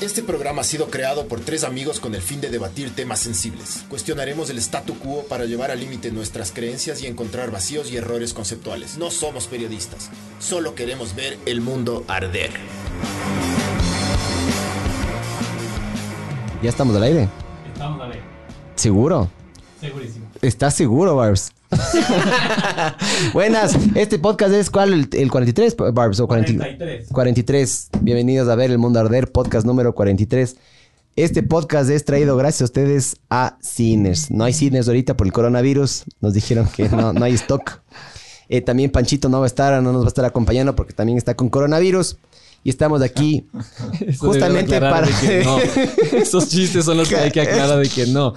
Este programa ha sido creado por tres amigos con el fin de debatir temas sensibles. Cuestionaremos el statu quo para llevar al límite nuestras creencias y encontrar vacíos y errores conceptuales. No somos periodistas, solo queremos ver el mundo arder. ¿Ya estamos al aire? Estamos a ver. ¿Seguro? Segurísimo. ¿Estás seguro, Barbs? Buenas, este podcast es ¿cuál? ¿El, el 43, Barbs? ¿O 40 43. 43. Bienvenidos a ver El Mundo Arder, podcast número 43. Este podcast es traído gracias a ustedes a Cines. No hay cines ahorita por el coronavirus. Nos dijeron que no, no hay stock. Eh, también Panchito no va a estar, no nos va a estar acompañando porque también está con coronavirus. Y estamos aquí Eso justamente para... de que no. Esos chistes son los que hay que aclarar de que no.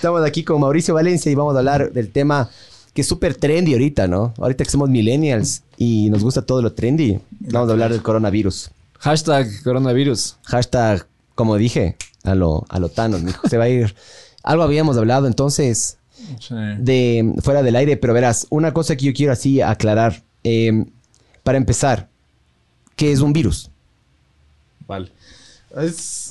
Estamos aquí con Mauricio Valencia y vamos a hablar del tema que es súper trendy ahorita, ¿no? Ahorita que somos millennials y nos gusta todo lo trendy, vamos a hablar del coronavirus. Hashtag coronavirus. Hashtag, como dije, a lo, a lo Thanos, mijo. Se va a ir. Algo habíamos hablado entonces de fuera del aire, pero verás, una cosa que yo quiero así aclarar. Eh, para empezar, ¿qué es un virus? Vale. Es,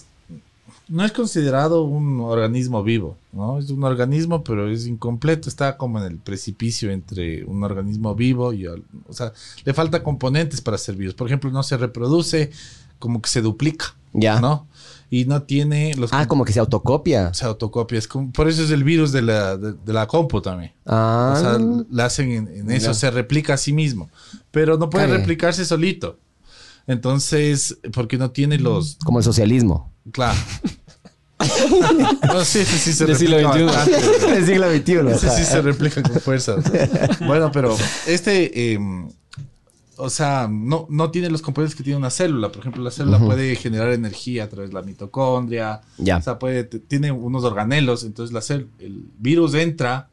no es considerado un organismo vivo, ¿no? Es un organismo, pero es incompleto. Está como en el precipicio entre un organismo vivo y... O sea, le falta componentes para ser vivos. Por ejemplo, no se reproduce, como que se duplica, Ya. ¿no? Y no tiene los... Ah, como que se autocopia. Se autocopia. Es como- por eso es el virus de la, de, de la compu también. Ah. O sea, la hacen en, en eso, se replica a sí mismo. Pero no puede replicarse solito. Entonces, porque no tiene los... como el socialismo. Claro. No, sí, sí, sí se Del siglo replica XXI. bastante. Del siglo XXI. Sí, sí se replica con fuerza. Bueno, pero este, eh, o sea, no, no tiene los componentes que tiene una célula. Por ejemplo, la célula puede generar energía a través de la mitocondria. Ya. O sea, puede, tiene unos organelos. Entonces, la cel- el virus entra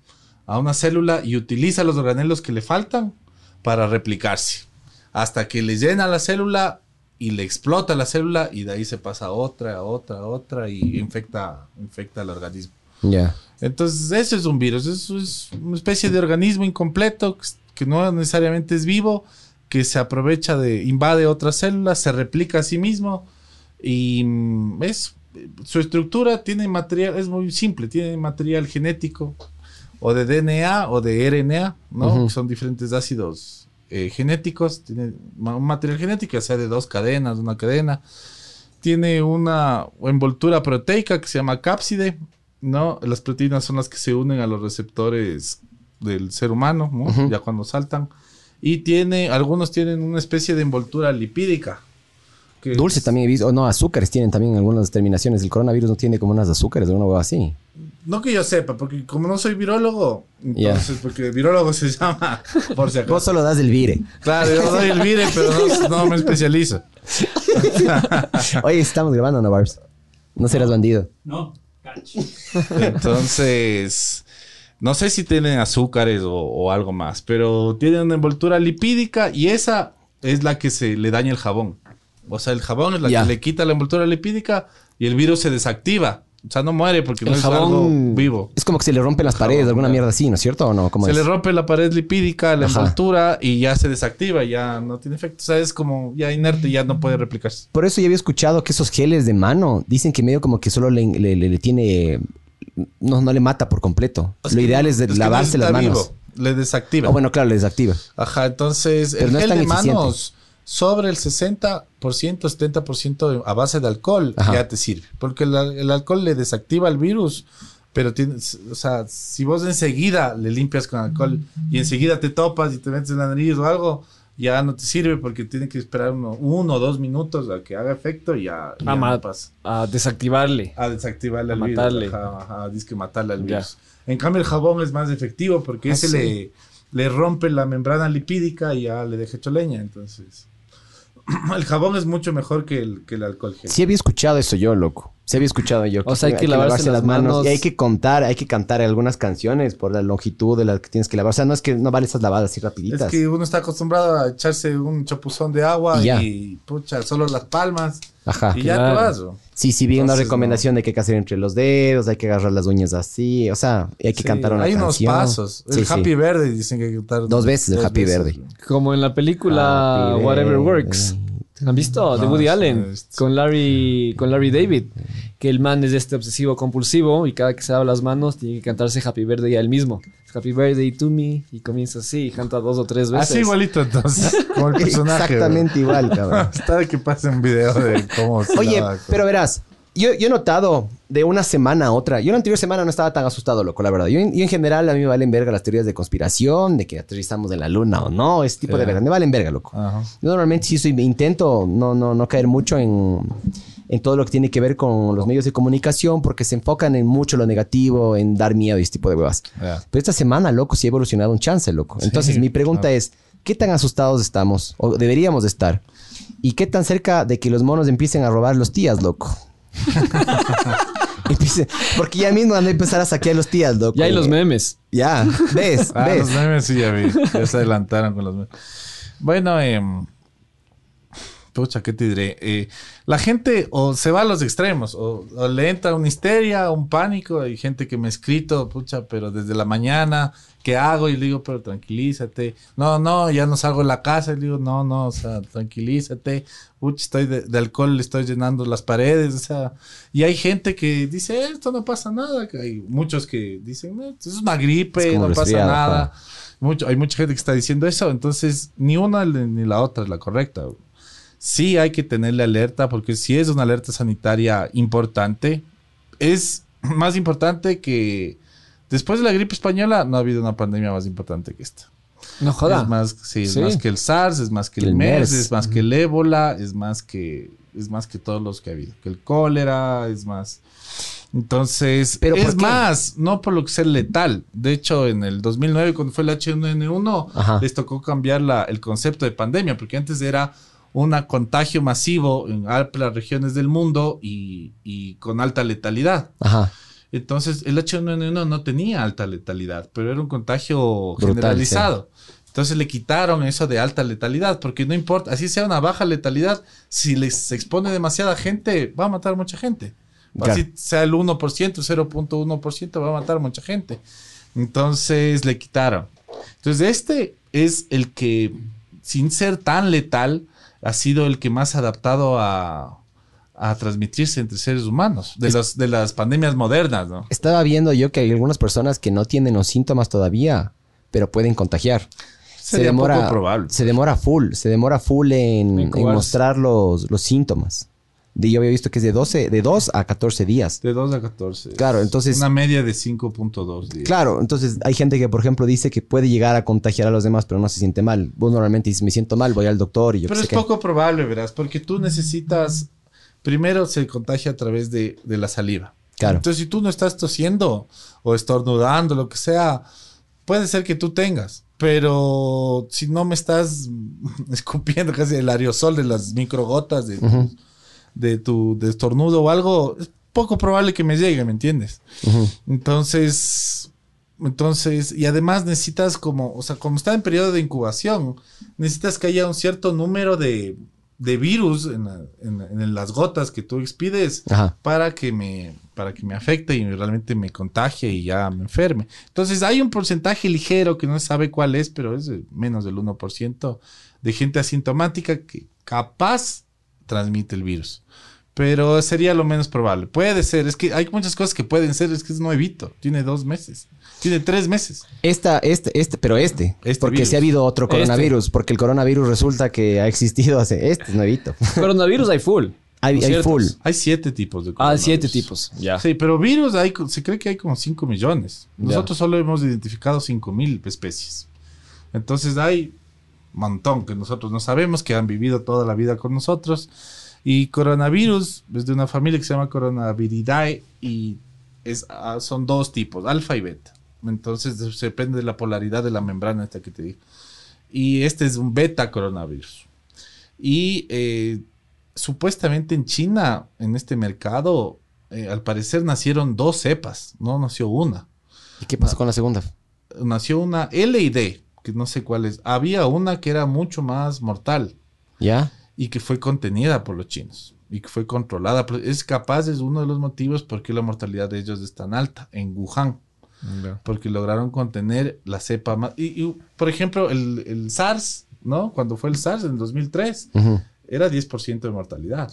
a una célula y utiliza los organelos que le faltan para replicarse. Hasta que le llena la célula y le explota la célula y de ahí se pasa a otra, a otra, a otra y infecta, infecta al organismo. Ya. Entonces, eso es un virus, eso es una especie de organismo incompleto que- no necesariamente es vivo, que se aprovecha de, invade otras células, se replica a sí mismo y mm, es, su estructura tiene material, es muy simple, tiene material genético o de DNA o de RNA, ¿no? Ujú. Que Son diferentes ácidos eh, genéticos, tiene un material genético, ya sea de dos cadenas, una cadena, tiene una envoltura proteica que se llama cápside, ¿no? Las proteínas son las que se unen a los receptores del ser humano. Ya cuando saltan. Y tiene, algunos tienen una especie de envoltura lipídica. Que Dulce es- también he visto. O no, azúcares tienen también algunas terminaciones. El coronavirus no tiene como unas azúcares o una hueá así. No que yo sepa, porque como no soy virólogo, entonces, porque virólogo se llama, por si Vos acaso. solo das el vire. Claro, yo doy el vire, pero no, no me especializo. Oye, estamos grabando, ¿no, Barbs? No serás bandido. No, cacho. Entonces, no sé si tienen azúcares o, o algo más, pero tienen una envoltura lipídica y esa es la que se le daña el jabón. O sea, el jabón es la que le quita la envoltura lipídica y el virus se desactiva. O sea, no muere porque no es algo vivo. Es como que se le rompen las paredes, Jabón, alguna claro. mierda así, ¿no es cierto? ¿O no? ¿Cómo Se es? le rompe la pared lipídica, la Ajá. envoltura y ya se desactiva, ya no tiene efecto. O sea, es como ya inerte, ya no puede replicarse. Por eso ya había escuchado que esos geles de mano dicen que medio como que solo le, le- le- le tiene. No, no le mata por completo. Es Lo ideal es, de que no lavarse las manos. vivo, le desactiva. Ah, bueno, claro, le desactiva. Ajá, entonces Pero el gel de manos sobre el 60%, 70% de- a base de alcohol Ajá. ya te sirve. Porque el, al- el alcohol le desactiva el virus, pero tienes, o sea, si vos enseguida le limpias con alcohol y enseguida te topas y te metes en la nariz o algo, ya no te sirve porque tiene que esperar uno, uno o dos minutos a que haga efecto y ya, y ya Ah, no pasa. A desactivarle. A desactivarle al Matarle. virus. Ajá, ajá, dice que matarle al Ya. virus. En cambio, el jabón es más efectivo porque Ah, ese sí. le, le rompe la membrana lipídica y ya le deja hecho leña. Entonces, el jabón es mucho mejor que el, que el alcohol gel. Sí había escuchado eso yo, loco. Se había escuchado yo. O sea, hay que lavarse las manos. Y hay que contar, hay que cantar algunas canciones por la longitud de las que tienes que lavar. O sea, no es que no vale esas lavadas así rapiditas. Es que uno está acostumbrado a echarse un chapuzón de agua Y ya. y, pucha, solo las palmas. Ajá. y ya te vas. bro. Sí, sí, vi una recomendación de que hay que hacer entre los dedos, hay que agarrar las uñas así, o sea, hay que Sí, cantar una Hay canción. unos pasos. El sí. Happy Verde dicen que hay que cantar Dos veces el Happy Verde. Como en la película Happy Whatever. Works. ¿Han visto? de No, Woody Allen. Con Larry, con Larry David. Que el man es este obsesivo compulsivo y cada que se lava las manos tiene que cantarse Happy Birthday a él mismo. Happy Birthday to me. Y comienza así y canta dos o tres veces. Así igualito entonces, como el personaje. Exactamente igual, bro. cabrón. Está de que pase un video de cómo se Oye, lava, pero verás, yo, yo he notado de una semana a otra. Yo la anterior semana no estaba tan asustado, loco, la verdad. Yo, en- yo en general a mí me valen verga las teorías de conspiración, de que aterrizamos en la luna o no, ese tipo de verga. Me valen verga, loco. Ajá. Yo normalmente sí soy, intento no, no, no caer mucho en, en todo lo que tiene que ver con los medios de comunicación porque se enfocan en mucho lo negativo, en dar miedo y ese tipo de huevas. Pero esta semana, loco, sí ha evolucionado un chance, loco. Entonces, Sí, mi pregunta claro. es, ¿qué tan asustados estamos o deberíamos de estar? ¿Y qué tan cerca de que los monos empiecen a robar los tías, loco? Porque ya mismo van a empezar a saquear los tías, loco. Ya hay los memes. Ya, ves, Ah, ves. los memes sí ya vi. Ya se adelantaron con los memes. Bueno, eh, pucha, ¿qué te diré? Eh, la gente o se va a los extremos, o, o le entra una histeria, un pánico. Hay gente que me ha escrito, pucha, pero desde la mañana, ¿qué hago? Y le digo, pero tranquilízate. No, no, ya no salgo de la casa. Y le digo, no, no, o sea, tranquilízate. Pucha, estoy de, de alcohol, le estoy llenando las paredes, o sea. Y hay gente que dice, "Eh, esto no pasa nada. Hay muchos que dicen, esto es una gripe, Es no pasa nada. Mucho, hay mucha gente que está diciendo eso, entonces ni una ni la otra es la correcta. Sí hay que tenerle alerta porque si es una alerta sanitaria importante, es más importante que después de la gripe española no ha habido una pandemia más importante que esta. No joda. Es más, sí, es Sí. más que el SARS, es más que el, El MERS, es más que el ébola, es más que es más que todos los que ha habido, que el cólera, es más. Entonces, ¿Pero es más, no por lo que ser letal. De hecho, en el 2009 cuando fue el H1N1, Ajá. les tocó cambiar la- el concepto de pandemia, porque antes era un contagio masivo en amplias regiones del mundo y, y con alta letalidad. Ajá. Entonces, el H1N1 no tenía alta letalidad, pero era un contagio Brutal, generalizado. Entonces le quitaron eso de alta letalidad, porque no importa, así sea una baja letalidad, si les expone demasiada gente, va a matar mucha gente. Claro. Así sea el 1%, 0.1%, va a matar mucha gente. Entonces le quitaron. Entonces este es el que, sin ser tan letal, ha sido el que más adaptado a, a transmitirse entre seres humanos, de, las de las pandemias modernas, ¿no? Estaba viendo yo que hay algunas personas que no tienen los síntomas todavía, pero pueden contagiar. Se demora, poco probable. se demora full, se demora full en, mostrar los, los síntomas. De, yo había visto que es de 12, de 2 a 14 días. De 2 a 14. Claro, entonces- Una media de 5.2 días. Claro, entonces hay gente que, por ejemplo, dice que puede llegar a contagiar a los demás, pero no se siente mal. Vos normalmente dices, me siento mal, voy al doctor y yo Pero es qué. poco probable, verás, porque tú necesitas. Primero se contagia a través de, de la saliva. Claro. Entonces, si tú no estás tosiendo o estornudando, lo que sea, puede ser que tú tengas. Pero si no me estás escupiendo casi el aerosol de las microgotas de, de tu de estornudo o algo, es poco probable que me llegue, ¿me entiendes? Entonces, entonces, y además necesitas como, o sea, como está en periodo de incubación, necesitas que haya un cierto número de, de virus en, la- en en las gotas que tú expides Ajá. para que me para que me afecte y realmente me contagie y ya me enferme. Entonces hay un porcentaje ligero que no se sabe cuál es, pero es menos del 1% de gente asintomática que capaz transmite el virus. Pero sería lo menos probable. Puede ser, es que hay muchas cosas que pueden ser, es que es nuevito, tiene dos meses, tiene tres meses. Esta, este, este, pero este. Este porque virus. si ha habido otro Este. coronavirus, porque el coronavirus resulta que ha existido hace. Este es nuevito. Coronavirus hay full. Hay, full. Hay siete tipos de Ah, coronavirus. siete tipos. Ya. Sí, pero virus hay, se cree que hay como 5 millones. Ya. Nosotros solo hemos identificado 5 mil especies. Entonces hay un montón que nosotros no sabemos, que han vivido toda la vida con nosotros. Y coronavirus es de una familia que se llama Coronaviridae y es, ah, son dos tipos, alfa y beta. Entonces depende de la polaridad de la membrana esta que te digo. Y este es un beta coronavirus. Y eh, supuestamente en China, en este mercado, eh, al parecer nacieron dos cepas, no nació una. ¿Y qué pasó con la segunda? Nació una L y D, que no sé cuál es. Había una que era mucho más mortal ¿Ya? Y que fue contenida por los chinos y que fue controlada. Es capaz, es uno de los motivos por qué la mortalidad de ellos es tan alta en Wuhan. Porque lograron contener la cepa más. Y, y, por ejemplo, el, el SARS, ¿no? Cuando fue el SARS en 2003, Ujú. era 10% de mortalidad.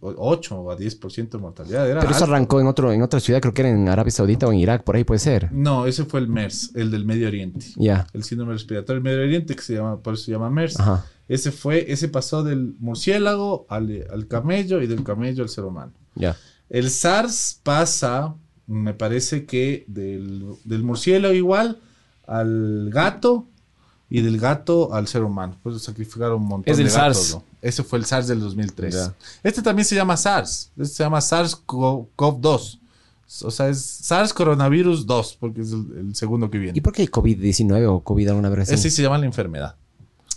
O- 8 a 10% de mortalidad. Era Pero eso alto. arrancó en otro en otra ciudad, creo que era en Arabia Saudita o en Irak, por ahí puede ser. No, ese fue el MERS, el del Medio Oriente. Ya. El síndrome respiratorio del Medio Oriente, que se llama, por eso se llama MERS. Ajá. Ese fue, ese pasó del murciélago al, al camello y del camello al ser humano. Ya. El SARS pasa, me parece que del, del murciélago igual al gato y del gato al ser humano. Pues sacrificaron un montón Es de gatos. SARS. ¿no? Ese fue el SARS del 2003. Ya. Este también se llama SARS. Este se llama SARS-CoV-2. O sea, es SARS coronavirus 2, porque es el, el segundo que viene. ¿Y por qué hay COVID-19 o COVID alguna vez así? Se llama la enfermedad.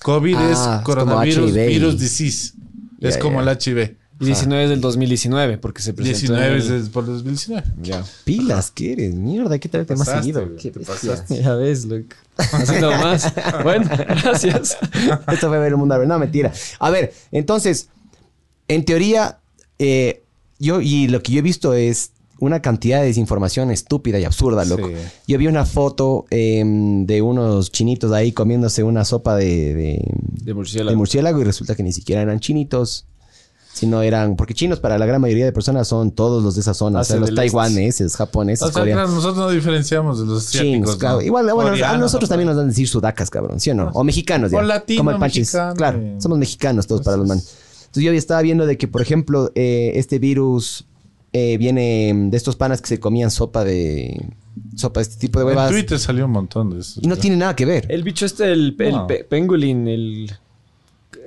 COVID Ah, es coronavirus HIV. virus disease. Es como ya. el HIV. Y 19 es del 2019, porque se presentó. 19 en es el- es por 2019. Ya. Pilas, ¿qué eres? Mierda, hay que traerte más seguido. Qué te pasaste. Ya ves, loco. Haciendo más. Bueno, gracias. Esto fue ver el mundo. No, mentira. A ver, entonces, en teoría, eh, yo y lo que yo he visto es una cantidad de desinformación estúpida y absurda, loco. Sí. Yo vi una foto em, de unos chinitos ahí comiéndose una sopa de, de- De murciélago. de murciélago y resulta que ni siquiera eran chinitos. Sino eran, porque chinos para la gran mayoría de personas son todos los de esa zona, o sea, los taiwaneses, japoneses, O sea, coreanos. claro, nosotros no diferenciamos de los. Chinos. Igual, bueno, a nosotros ¿no? también nos dan a decir sudacas, cabrón, ¿sí o no? O mexicanos, ya. O latino, Como el mexicano, Claro, somos mexicanos todos para los manes. Entonces yo estaba viendo de que, por ejemplo, eh, este virus eh, viene de estos panas que se comían sopa de... Sopa de este tipo de En huevas. Twitter salió un montón de eso. Y no tiene nada que ver. El bicho este, el, el No. pe- pengolín, el...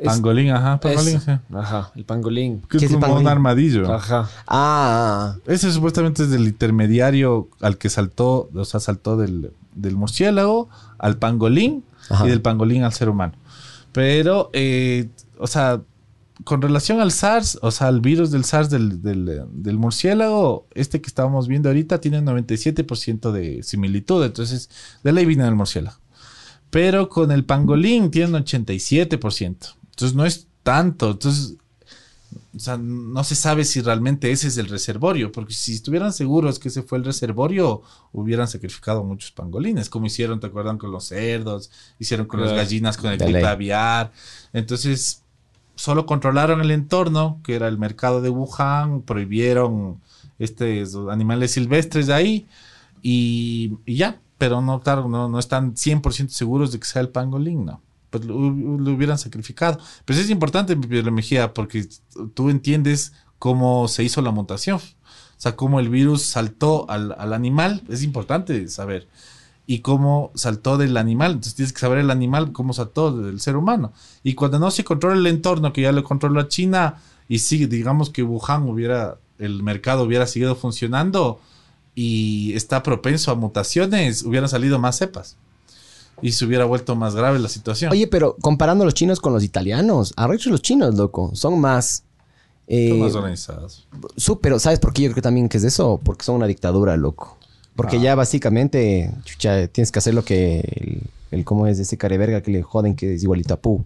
es- Pangolín, ajá, pangolín, sí. Ajá, el pangolín. Que ¿Qué es es como un armadillo. Ajá. Ah, Ese supuestamente es del intermediario al que saltó, o sea, saltó del, del murciélago al pangolín Ajá. y del pangolín al ser humano. Pero, eh, o sea, con relación al SARS, o sea, al virus del SARS del, del, del murciélago, este que estábamos viendo ahorita tiene un 97% de similitud, entonces de ley viene del murciélago. Pero con el pangolín tiene un 87%. Entonces no es tanto. Entonces, o sea, no se sabe si realmente ese es el reservorio, porque si estuvieran seguros que ese fue el reservorio, hubieran sacrificado muchos pangolines, como hicieron, ¿te acuerdan? Con los cerdos, hicieron con las gallinas, con el gripe aviar. Entonces, solo controlaron el entorno, que era el mercado de Wuhan, prohibieron estos animales silvestres de ahí, y, y ya, pero no, claro, no, no están 100% seguros de que sea el pangolín, no. Pues lo, lo hubieran sacrificado. Pero es importante, Pedro Mejía, porque tú entiendes cómo se hizo la mutación. O sea, cómo el virus saltó al, al animal, es importante saber. Y cómo saltó del animal. Entonces tienes que saber el animal cómo saltó del ser humano. Y cuando no se controla el entorno, que ya lo controla China, y sigue, digamos que Wuhan hubiera, el mercado hubiera seguido funcionando y está propenso a mutaciones, hubieran salido más cepas. Y se hubiera vuelto más grave la situación. oye, pero comparando los chinos con los italianos, arrechos los chinos, loco, son más... eh, Son más organizados. Su- pero ¿sabes por qué yo creo también que es eso? Porque son una dictadura, loco. Porque Ah. ya básicamente, chucha, tienes que hacer lo que el, el cómo es ese careverga que le joden que es igualito a Pu.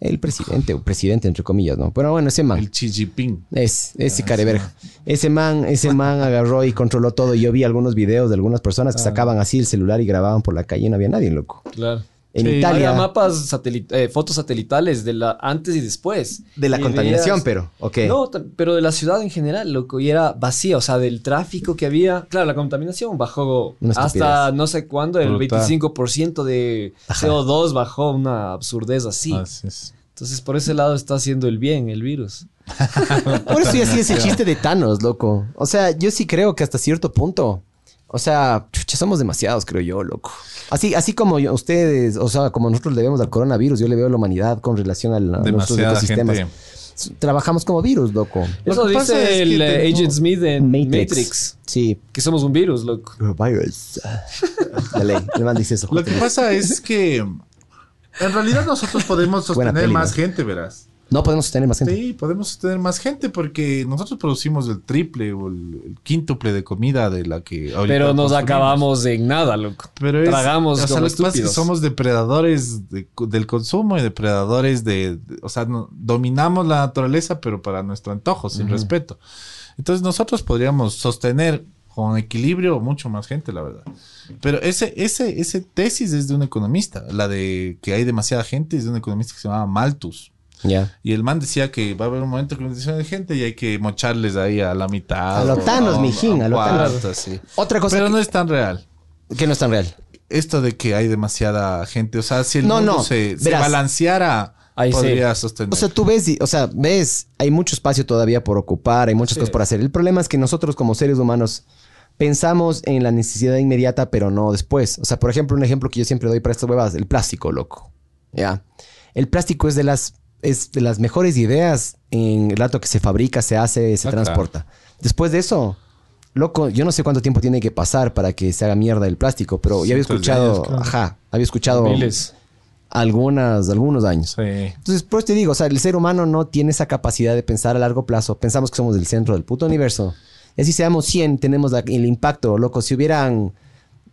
El presidente, o presidente entre comillas, ¿no? Pero bueno, ese man. El Jinping. Es, ese Ah, careverga. Ese man, ese man agarró y controló todo. Yo vi algunos videos de algunas personas que Ah. sacaban así el celular y grababan por la calle y no había nadie, loco. Claro. En Sí, Italia. Había mapas, satelit- eh, fotos satelitales de la antes y después. De la Y contaminación, veías- pero, ok. No, pero de la ciudad en general, loco, y era vacía, o sea, del tráfico que había. Claro, la contaminación bajó hasta no sé cuándo, el Brutal. 25% de Ajá. CO2 bajó, una absurdez así. Así es. Entonces, por ese lado está haciendo el bien el virus. Por eso yo hacía ese chiste de Thanos, loco. O sea, yo sí creo que hasta cierto punto. O sea, chucha, somos demasiados, creo yo, loco. Así, así como yo- ustedes, o sea, como nosotros le vemos al coronavirus, yo le veo a la humanidad con relación al- a, nuestros Demasiada ecosistemas. gente. Trabajamos como virus, loco. Lo Eso pasa dice es el que eh, tengo- Agent Smith en Matrix. Matrix. Sí. que somos un virus, loco. Virus. De ley. El man dice eso. Lo que pasa es que en realidad nosotros podemos sostener peli, más ¿no? gente, verás. No podemos sostener más gente. Sí, podemos tener más gente porque nosotros producimos el triple o el, el quíntuple de comida de la que ahorita Pero nos consumimos. acabamos en nada, loco. Pero es, Tragamos o sea, como que somos depredadores de- del consumo y depredadores de, de- o sea, no- dominamos la naturaleza, pero para nuestro antojo, sin respeto. Entonces nosotros podríamos sostener con equilibrio mucho más gente, la verdad. Pero ese, ese, ese tesis es de un economista, la de que hay demasiada gente es de un economista que se llama Malthus. Y el man decía que va a haber un momento que de gente y hay que mocharles ahí a la mitad. A lo o Thanos, a- mijín, a lo un Thanos. cuarto, así. Otra cosa Pero que, no es tan real. que no es tan real. Esto de que hay demasiada gente, o sea, si el No, mundo no, se, balanceara, Ahí sí. podría sostener. O sea, tú ves, y- o sea, ves, hay mucho espacio todavía por ocupar, hay muchas Sí. cosas por hacer. El problema es que nosotros como seres humanos pensamos en la necesidad inmediata, pero no después. O sea, por ejemplo, un ejemplo que yo siempre doy para estas huevas, el plástico, loco. Ya. El plástico es de las es de las mejores ideas en el rato que se fabrica, se hace, se Ah, transporta. Después de eso, loco, yo no sé cuánto tiempo tiene que pasar para que se haga mierda el plástico, pero ya había escuchado, claro. ajá, había escuchado Miles. algunas, algunos años. Sí. Entonces, por eso te digo, o sea, el ser humano no tiene esa capacidad de pensar a largo plazo. Pensamos que somos el centro del puto universo. Y así seamos 100, tenemos la- el impacto, loco. Si hubieran,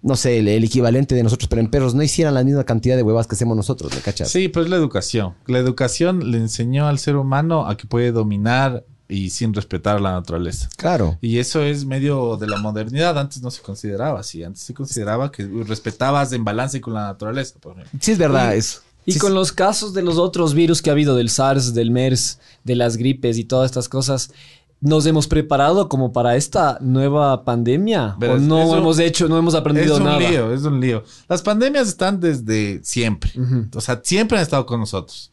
no sé, el, el equivalente de nosotros, pero en perros, no hicieran la misma cantidad de huevas que hacemos nosotros, ¿me cachas? Sí, pues la educación. La educación le enseñó al ser humano a que puede dominar y sin respetar la naturaleza. Claro. Y eso es medio de la modernidad. Antes no se consideraba así. Antes se consideraba que respetabas en balance con la naturaleza, por ejemplo. Sí, es verdad eso. Y Sí, con sí. los casos de los otros virus que ha habido, del SARS, del MERS, de las gripes y todas estas cosas, ¿nos hemos preparado como para esta nueva pandemia? Verás, ¿O no hemos hecho, no hemos Es aprendido un nada? lío, es un lío. Las pandemias están desde siempre. O sea, siempre han estado con nosotros.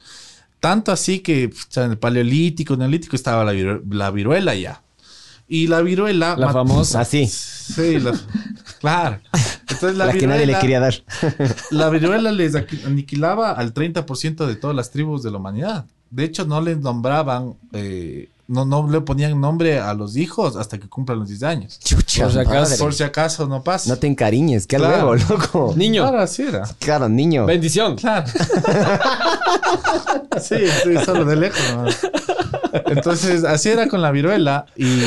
Tanto así que pucha, en el paleolítico, neolítico estaba la, viru- la viruela ya. Y la viruela... La famosa. Así, Sí, la- claro. Entonces la, la, que nadie le viruela- quería dar. La viruela les aniquilaba al 30% de todas las tribus de la humanidad. De hecho, no les nombraban, eh, no, no le ponían nombre a los hijos hasta que cumplan los 10 años. Chucha, Por si acaso. Por si acaso no pasa. No te encariñes, qué Claro. huevo, loco. Niño, Claro, así era. Claro, niño. bendición. Claro. sí, sí, solo de lejos. nomás. Entonces, así era con la viruela y,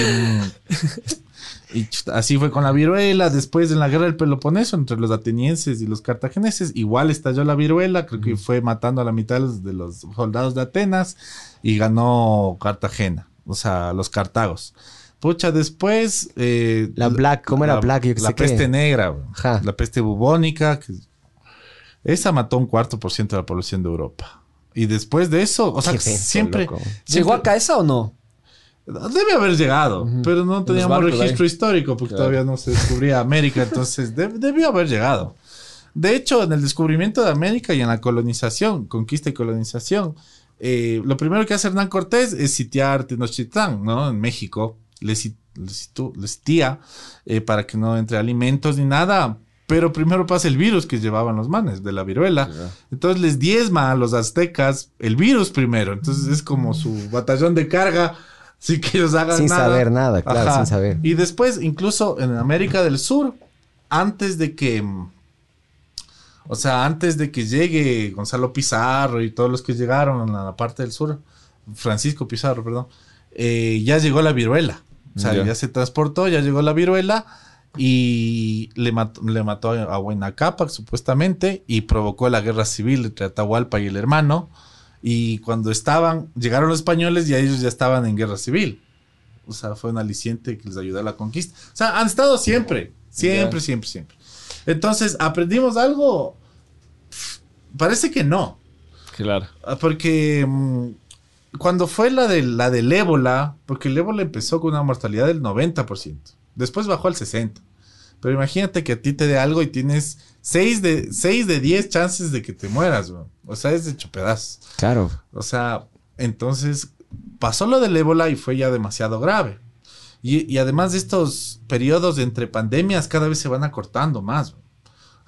así fue con la viruela. Después, en la guerra del Peloponeso, entre los atenienses y los cartagineses, igual estalló la viruela. Creo que fue matando a la mitad de los soldados de Atenas y ganó Cartagena, o sea, los cartagos. Pucha, después... eh, La Black, ¿cómo era la- Black? Yo que la sé qué. peste negra, bro. Ajá. la peste bubónica, que esa mató un cuarto por ciento de la población de Europa. Y después de eso, o sea, Qué siempre, loco. ¿Llegó acá esa o no? Debe haber llegado, pero no teníamos barcos registro ahí. histórico porque Claro. todavía no se descubría América, entonces de- debió haber llegado. De hecho, en el descubrimiento de América y en la colonización, conquista y colonización, eh, lo primero que hace Hernán Cortés es sitiar Tenochtitlán, ¿no? En México. Le, le sitía eh, para que no entre alimentos ni nada. Pero primero pasa el virus que llevaban los manes de la viruela. Entonces les diezma a los aztecas el virus primero. Entonces es como su batallón de carga. Sin que ellos hagan Sin nada. saber nada, claro, sin saber. Y después, incluso en América del Sur, antes de que. O sea, antes de que llegue Gonzalo Pizarro y todos los que llegaron a la parte del sur, Francisco Pizarro, perdón, eh, ya llegó la viruela. O sea, Ya. ya se transportó, ya llegó la viruela y le mató, le mató a Buena Cápac, supuestamente, y provocó la guerra civil entre Atahualpa y el hermano. Y cuando estaban, llegaron los españoles y ellos ya estaban en guerra civil. O sea, fue un aliciente que les ayudó a la conquista. O sea, han estado siempre, siempre, siempre, siempre. Entonces, ¿aprendimos algo? Parece que no. Claro. Ah, Porque mm, cuando fue la, de, la del ébola, porque el ébola empezó con una mortalidad del 90%, después bajó al 60%. Pero imagínate que a ti te dé algo y tienes 6 de, 6 de 10 chances de que te mueras, bro. O sea, es de hecho pedazos. Claro. O sea, entonces pasó lo del ébola y fue ya demasiado grave. Y, y además de estos periodos entre pandemias cada vez se van acortando más. bro.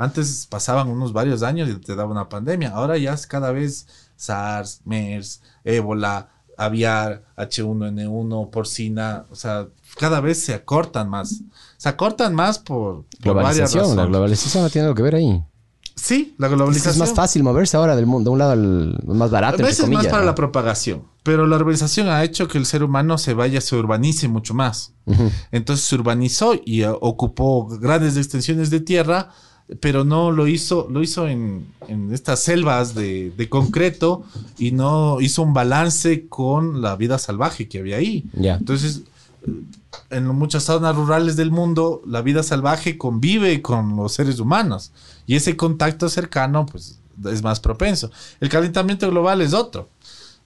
Antes pasaban unos varios años y te daba una pandemia. Ahora ya es cada vez SARS, MERS, ébola, aviar, H1N1, porcina. O sea, cada vez se acortan más. Se acortan más por, por varias Globalización, la razones. globalización no tiene algo que ver ahí. Sí, la Es, que globalización. es más fácil moverse ahora del mundo, de un lado al más barato, A veces más comillas. para ¿no? la propagación. Pero la urbanización ha hecho que el ser humano se vaya, se urbanice mucho más. Entonces se urbanizó y eh, ocupó grandes extensiones de tierra, pero no lo hizo, lo hizo en, en estas selvas de, de concreto y no hizo un balance con la vida salvaje que había ahí. Entonces, en muchas zonas rurales del mundo, la vida salvaje convive con los seres humanos y ese contacto cercano, pues, es más propenso. El calentamiento global es otro.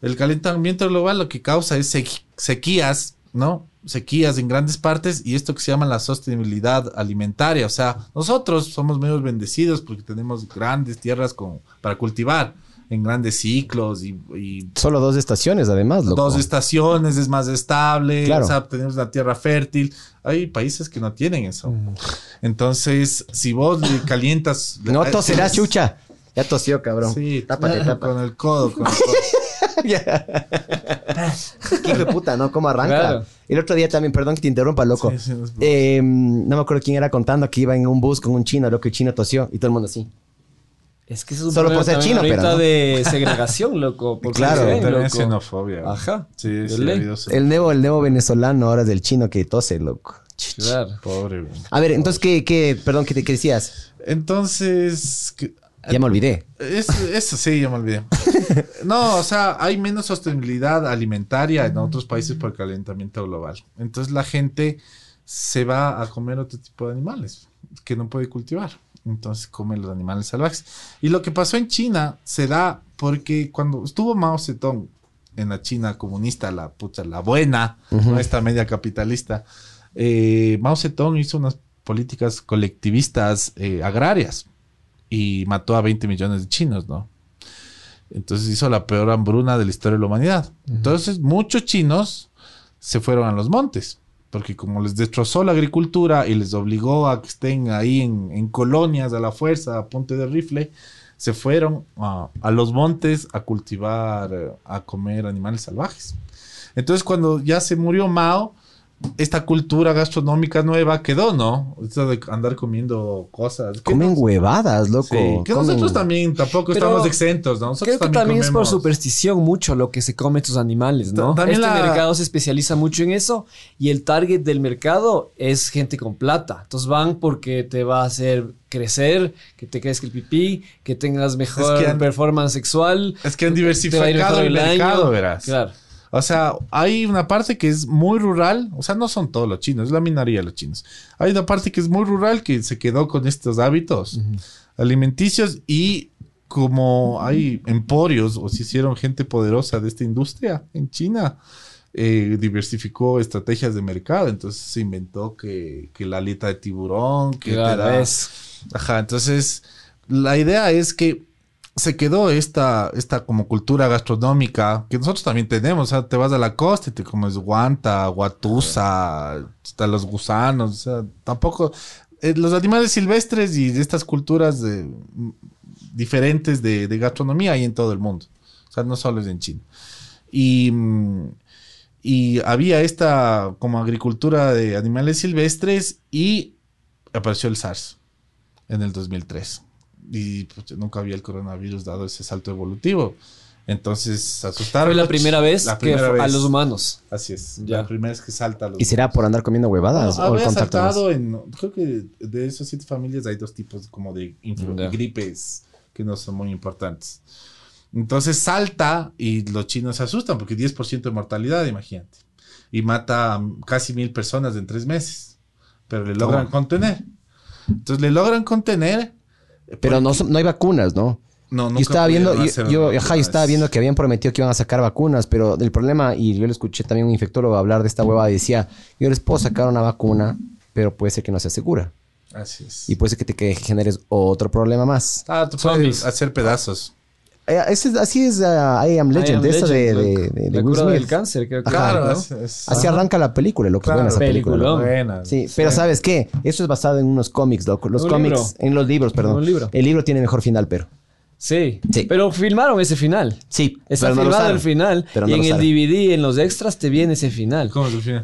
El calentamiento global lo que causa es sequ- sequías, ¿no? Sequías en grandes partes y esto que se llama la sostenibilidad alimentaria. O sea, nosotros somos menos bendecidos porque tenemos grandes tierras con, para cultivar en grandes ciclos y, y Solo dos estaciones, además, loco. dos estaciones, es más estable, Claro. o sea, tenemos una tierra fértil. Hay países que no tienen eso. Entonces, si vos le calientas... No toserás, chucha. Ya tosió, cabrón. Sí, Tápate, tápate. con el codo. Con el codo. Qué hijo de puta, ¿no? ¿Cómo arranca? Claro. El otro día también, perdón que te interrumpa, loco. Sí, sí, no Eh, me acuerdo quién era contando que iba en un bus con un chino, loco, y el chino tosió y todo el mundo así. Es que eso es un Solo por ser chino, ahorita pero no. de segregación, loco. Porque Claro. se ven, También loco. xenofobia. Ajá. Sí, sí. El nuevo, el nuevo venezolano ahora es del chino que tose, loco. Claro. Pobre. güey. A ver, entonces, ¿qué, qué, perdón, qué, te- qué decías? Entonces, Ya me olvidé. Es- eso sí, ya me olvidé. No, o sea, hay menos sostenibilidad alimentaria en otros países por el calentamiento global. Entonces la gente se va a comer otro tipo de animales que no puede cultivar. Entonces come los animales salvajes. Y lo que pasó en China se da porque cuando estuvo Mao Zedong en la China comunista, la pucha, la buena, esta media capitalista, eh, Mao Zedong hizo unas políticas colectivistas eh, agrarias y mató a 20 millones de chinos, ¿no? Entonces hizo la peor hambruna de la historia de la humanidad. Entonces muchos chinos se fueron a los montes, porque como les destrozó la agricultura y les obligó a que estén ahí en, en colonias a la fuerza, a punte de rifle, se fueron a, a los montes a cultivar, eh, a comer animales salvajes. Entonces cuando ya se murió Mao, esta cultura gastronómica nueva quedó, ¿no? Esto de andar comiendo cosas. Comen no- huevadas, loco. Sí, que Comen- nosotros también tampoco Pero estamos exentos, ¿no? Nosotros Creo que también es por comemos- superstición mucho lo que se come estos animales, ¿no? Ta- también este la- mercado se especializa mucho en eso y el target del mercado es gente con plata. Entonces van porque te va a hacer crecer, que te crezca el pipí, que tengas mejor Es que han- performance sexual. Es que han diversificado el mercado, año. verás. Claro. O sea, hay una parte que es muy rural, o sea, no son todos los chinos, es la minoría de los chinos. Hay una parte que es muy rural que se quedó con estos hábitos alimenticios y como hay emporios o se hicieron gente poderosa de esta industria en China, eh, diversificó estrategias de mercado. Entonces se inventó que, que la aleta de tiburón, que te da-. Ajá, entonces la idea es que se quedó esta, esta como cultura gastronómica que nosotros también tenemos. O sea, te vas a la costa y te comes guanta, guatusa, hasta los gusanos. O sea, tampoco. eh, los animales silvestres y estas culturas de- mm, diferentes de, de gastronomía hay en todo el mundo. O sea, no solo es en China. Y, mm, y había esta como agricultura de animales silvestres y apareció el SARS en el 2003. Y pues, nunca había el coronavirus dado ese salto evolutivo. Entonces asustaron. Fue la primera vez la que primera fue a vez. los humanos. Así es. Ya. La primera vez que salta a los ¿Y será por andar comiendo huevadas no, o había saltado en. Creo que de esas siete familias hay dos tipos como de Ya. gripes que no son muy importantes. Entonces salta y los chinos se asustan porque 10% de mortalidad, imagínate. Y mata a casi mil personas en tres meses. Pero le logran contener. Entonces le logran contener. Pero no, no hay vacunas, ¿no? no, Yo estaba viendo, yo, yo, ajá, yo estaba viendo que habían prometido que iban a sacar vacunas, pero el problema, y yo le escuché también a un infectólogo hablar de esta hueva, y decía, yo les puedo sacar una vacuna, pero puede ser que no sea segura. Así es. Y puede ser que te generes otro problema más. Ah, tú Zombies. puedes hacer pedazos. Eh, ese es- así es uh, I Am I Legend, Am de esta de, Legend, de, loco. de- Will Smith. del cáncer, creo que. Claro, ¿no? es- es- Así ajá. arranca la película, lo que Claro, buena esa película. loco. Buena. Sí, pero ¿sabes qué? Eso es basado en unos cómics, loco. Los Un cómics, libro. en los libros, perdón. Un libro. El libro tiene mejor final, pero. Sí. Sí. Pero filmaron ese final. Sí, Está pero no lo filmado el final. Pero y en lo el. DVD, en los extras, te viene ese final. ¿Cómo se define?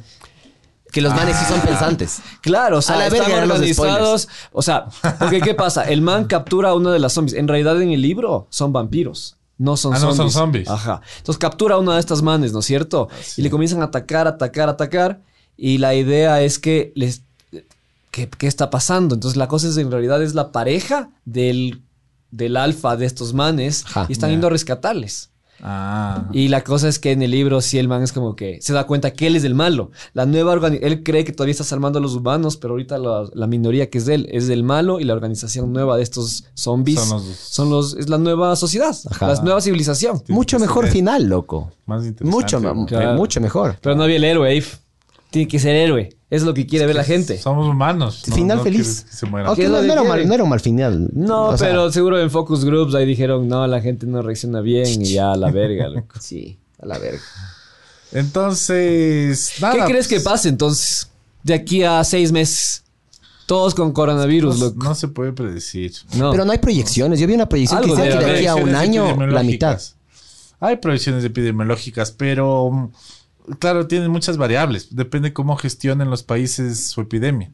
Que los manes sí son pensantes. Claro, o A sea, la están eran los organizados. O sea, porque ¿qué pasa? El man captura a uno de las zombies. En realidad, en el libro son vampiros. No son Ah, no zombies. son zombies. Ajá. Entonces captura a una de estas manes, ¿no es cierto? Y le comienzan a atacar, atacar, atacar. Y la idea es que les. ¿Qué, qué está pasando? Entonces la cosa es en realidad es la pareja del, del alfa de estos manes. Ajá. y están Ya. yendo a rescatarles. Ah. Y la cosa es que en el libro sí el man es como que se da cuenta que él es el malo. La nueva él cree que todavía está salvando a los humanos, pero ahorita la, la minoría que es de él es del malo y la organización nueva de estos zombies Son son los- es la nueva sociedad, Ajá. la nueva civilización. Mucho mejor ser final, loco. Más interesante. Mucho, Claro. mucho mejor. Pero no había el héroe, Aif. Tiene que ser héroe. Es lo que quiere ver la gente. Somos humanos. no- Final no feliz. quieres que se mueran. Aunque ¿Qué es no, era mal, quieren? no era un mal final. No, O sea, pero seguro en focus groups ahí dijeron, no, la gente no reacciona bien y ya a la verga. loco. Sí, a la verga. Entonces, nada. ¿Qué crees que pues, pase entonces? De aquí a seis meses. Todos con coronavirus, No, loco. no se puede predecir. No. Pero no hay proyecciones. Yo vi una proyección que Algo decía que de aquí a un año la mitad. Hay proyecciones epidemiológicas, pero claro, tienen muchas variables. Depende cómo gestionen los países su epidemia.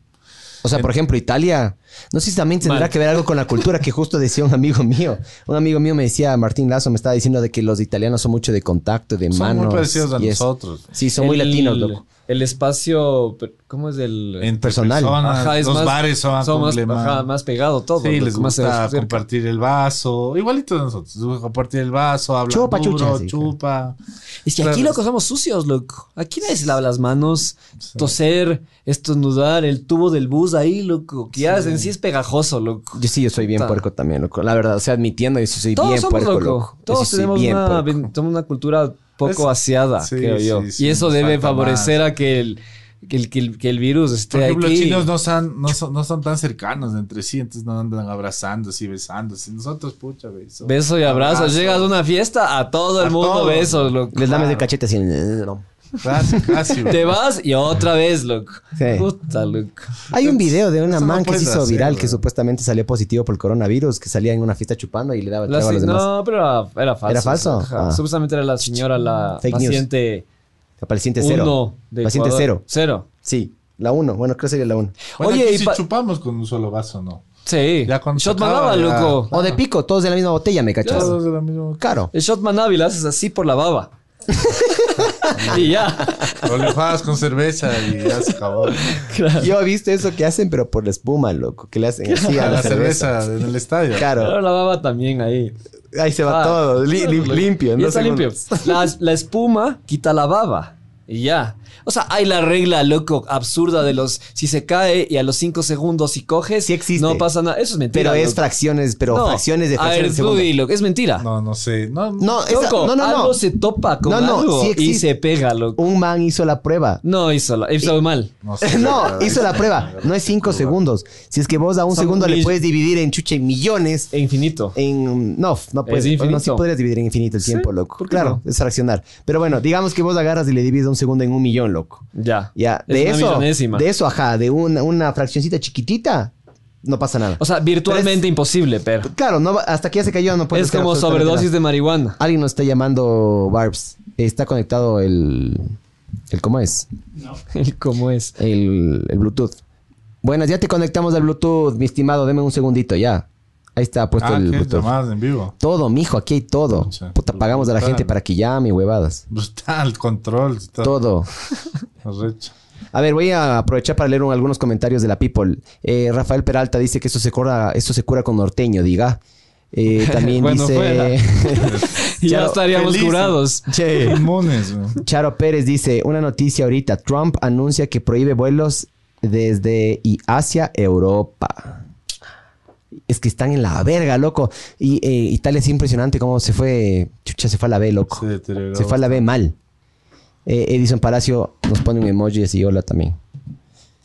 O sea, por ejemplo, Italia, no sé si también tendrá Mal. que ver algo con la cultura que justo decía un amigo mío. Un amigo mío me decía, Martín Lazo, me estaba diciendo de que los italianos son mucho de contacto, de Son manos. muy parecidos a y es- nosotros. Sí, son muy latinos, loco. El espacio, ¿cómo es el...? Entre Personal. personas, Ajá, es los más- bares son, son más, ajá, más pegado todo. Sí, les más gusta compartir el vaso. Igualito de nosotros. Compartir el vaso, hablar Chupa, duro, chucha, sí, chupa. Es que aquí, loco, somos sucios, loco. Aquí nadie se lava las manos, toser, estornudar, el tubo del bus ahí, loco. Que ya en sí es pegajoso, loco. Yo sí, yo soy bien puerco también, loco. La verdad, o sea, admitiendo, yo sí soy Todos bien somos puerco, loco. loco. Todos sí soy tenemos bien una, puerco. ven- tenemos una cultura poco Es- aseada, sí, creo yo. sí, sí, y eso debe favorecer más. a que el, que el, que el, que el virus esté Por ejemplo, aquí. los chinos no son, no, son, no son tan cercanos entre sí, entonces no andan abrazándose y besándose. Nosotros, pucha, beso. Beso y abrazo. Abrazo. Llegas a una fiesta, a todo el A mundo todo. besos, loco. Les lames de Claro. cachete así. Casi, casi. Te vas y otra vez, loco. Sí. Puta, loco. Hay un video de una Eso no man que se hizo hacer, viral que supuestamente salió positivo por el coronavirus, que salía en una fiesta chupando y le daba el trago a los se- demás. no, pero era, era falso. ¿Era falso? Ah. Supuestamente era la señora, la Fake news. paciente La paciente cero. uno de paciente Ecuador. cero. Cero. Sí, la uno. Bueno, creo que sería la uno. Bueno, Oye, y sí pa- chupamos con un solo vaso, ¿no? Sí. Ya cuando Shot manaba, loco. O de pico, todos de la misma botella, ¿me cachas? Todos de la misma. Claro. El shot manaba y lo haces así por la baba. y ya. O le juegas con cerveza y ya se acabó. Yo he visto eso que hacen, pero por la espuma, loco. Que le hacen así a A la, la cerveza. cerveza en el estadio. Pero Claro. la baba también ahí. Ahí se va Ah, todo. li- li- loco. limpio. Y no está limpio. La, la espuma quita la baba. Y ya. O sea, hay la regla, loco, absurda de los... Si se cae y a los cinco segundos si coges... Sí existe. No pasa nada. Eso es mentira, Pero es loco. fracciones, pero No. fracciones de A fracciones ver, de segundo. loco. Es mentira. No, no sé. No, No, esa- Loco, no, no, algo no. se topa con No, no, algo sí y existe. se pega, loco. Un man hizo la prueba. No hizo, la, hizo mal. no sé. No, hizo la prueba. No es cinco segundos. Si es que vos a un Son segundo le mil- puedes dividir en chuche millones. E infinito. En, no, no puedes. infinito. No, sí podrías dividir en infinito el tiempo, loco. ¿por qué Claro, no? es fraccionar. Pero bueno, digamos que vos agarras y le divides un segundo en un millón, loco. Ya. Ya, Es de una eso, millonésima. de eso, ajá, de una, una fraccioncita chiquitita, no pasa nada. O sea, virtualmente imposible, pero. claro, no, va- hasta que ya se cayó no puedes Es hacer como absolutamente sobredosis nada. de marihuana. Alguien nos está llamando Barbs. Está conectado el, el ¿cómo es? No. ¿Cómo es? El, el Bluetooth. Buenas, ya te conectamos al Bluetooth, mi estimado. Deme un segundito, ya. Ahí está puesto Ah, el llamadas en vivo. Todo, mijo, aquí hay todo. Pucha, Puta, pagamos a la gente para que llame, huevadas. Brutal, control. Todo. Todo. A ver, voy a aprovechar para leer un- algunos comentarios de la People. Eh, Rafael Peralta dice que esto se cura, esto se cura con norteño, diga. Eh, también Bueno, dice. ya estaríamos curados. Che. Inmunes. güey. Charo Pérez dice, una noticia ahorita, Trump anuncia que prohíbe vuelos desde y hacia Europa. Es que están en la verga, loco. Y eh, Italia es impresionante cómo se fue, chucha, se fue a la B, loco. Se fue a la B mal. Eh, Edison Palacio nos pone un emoji así, hola también.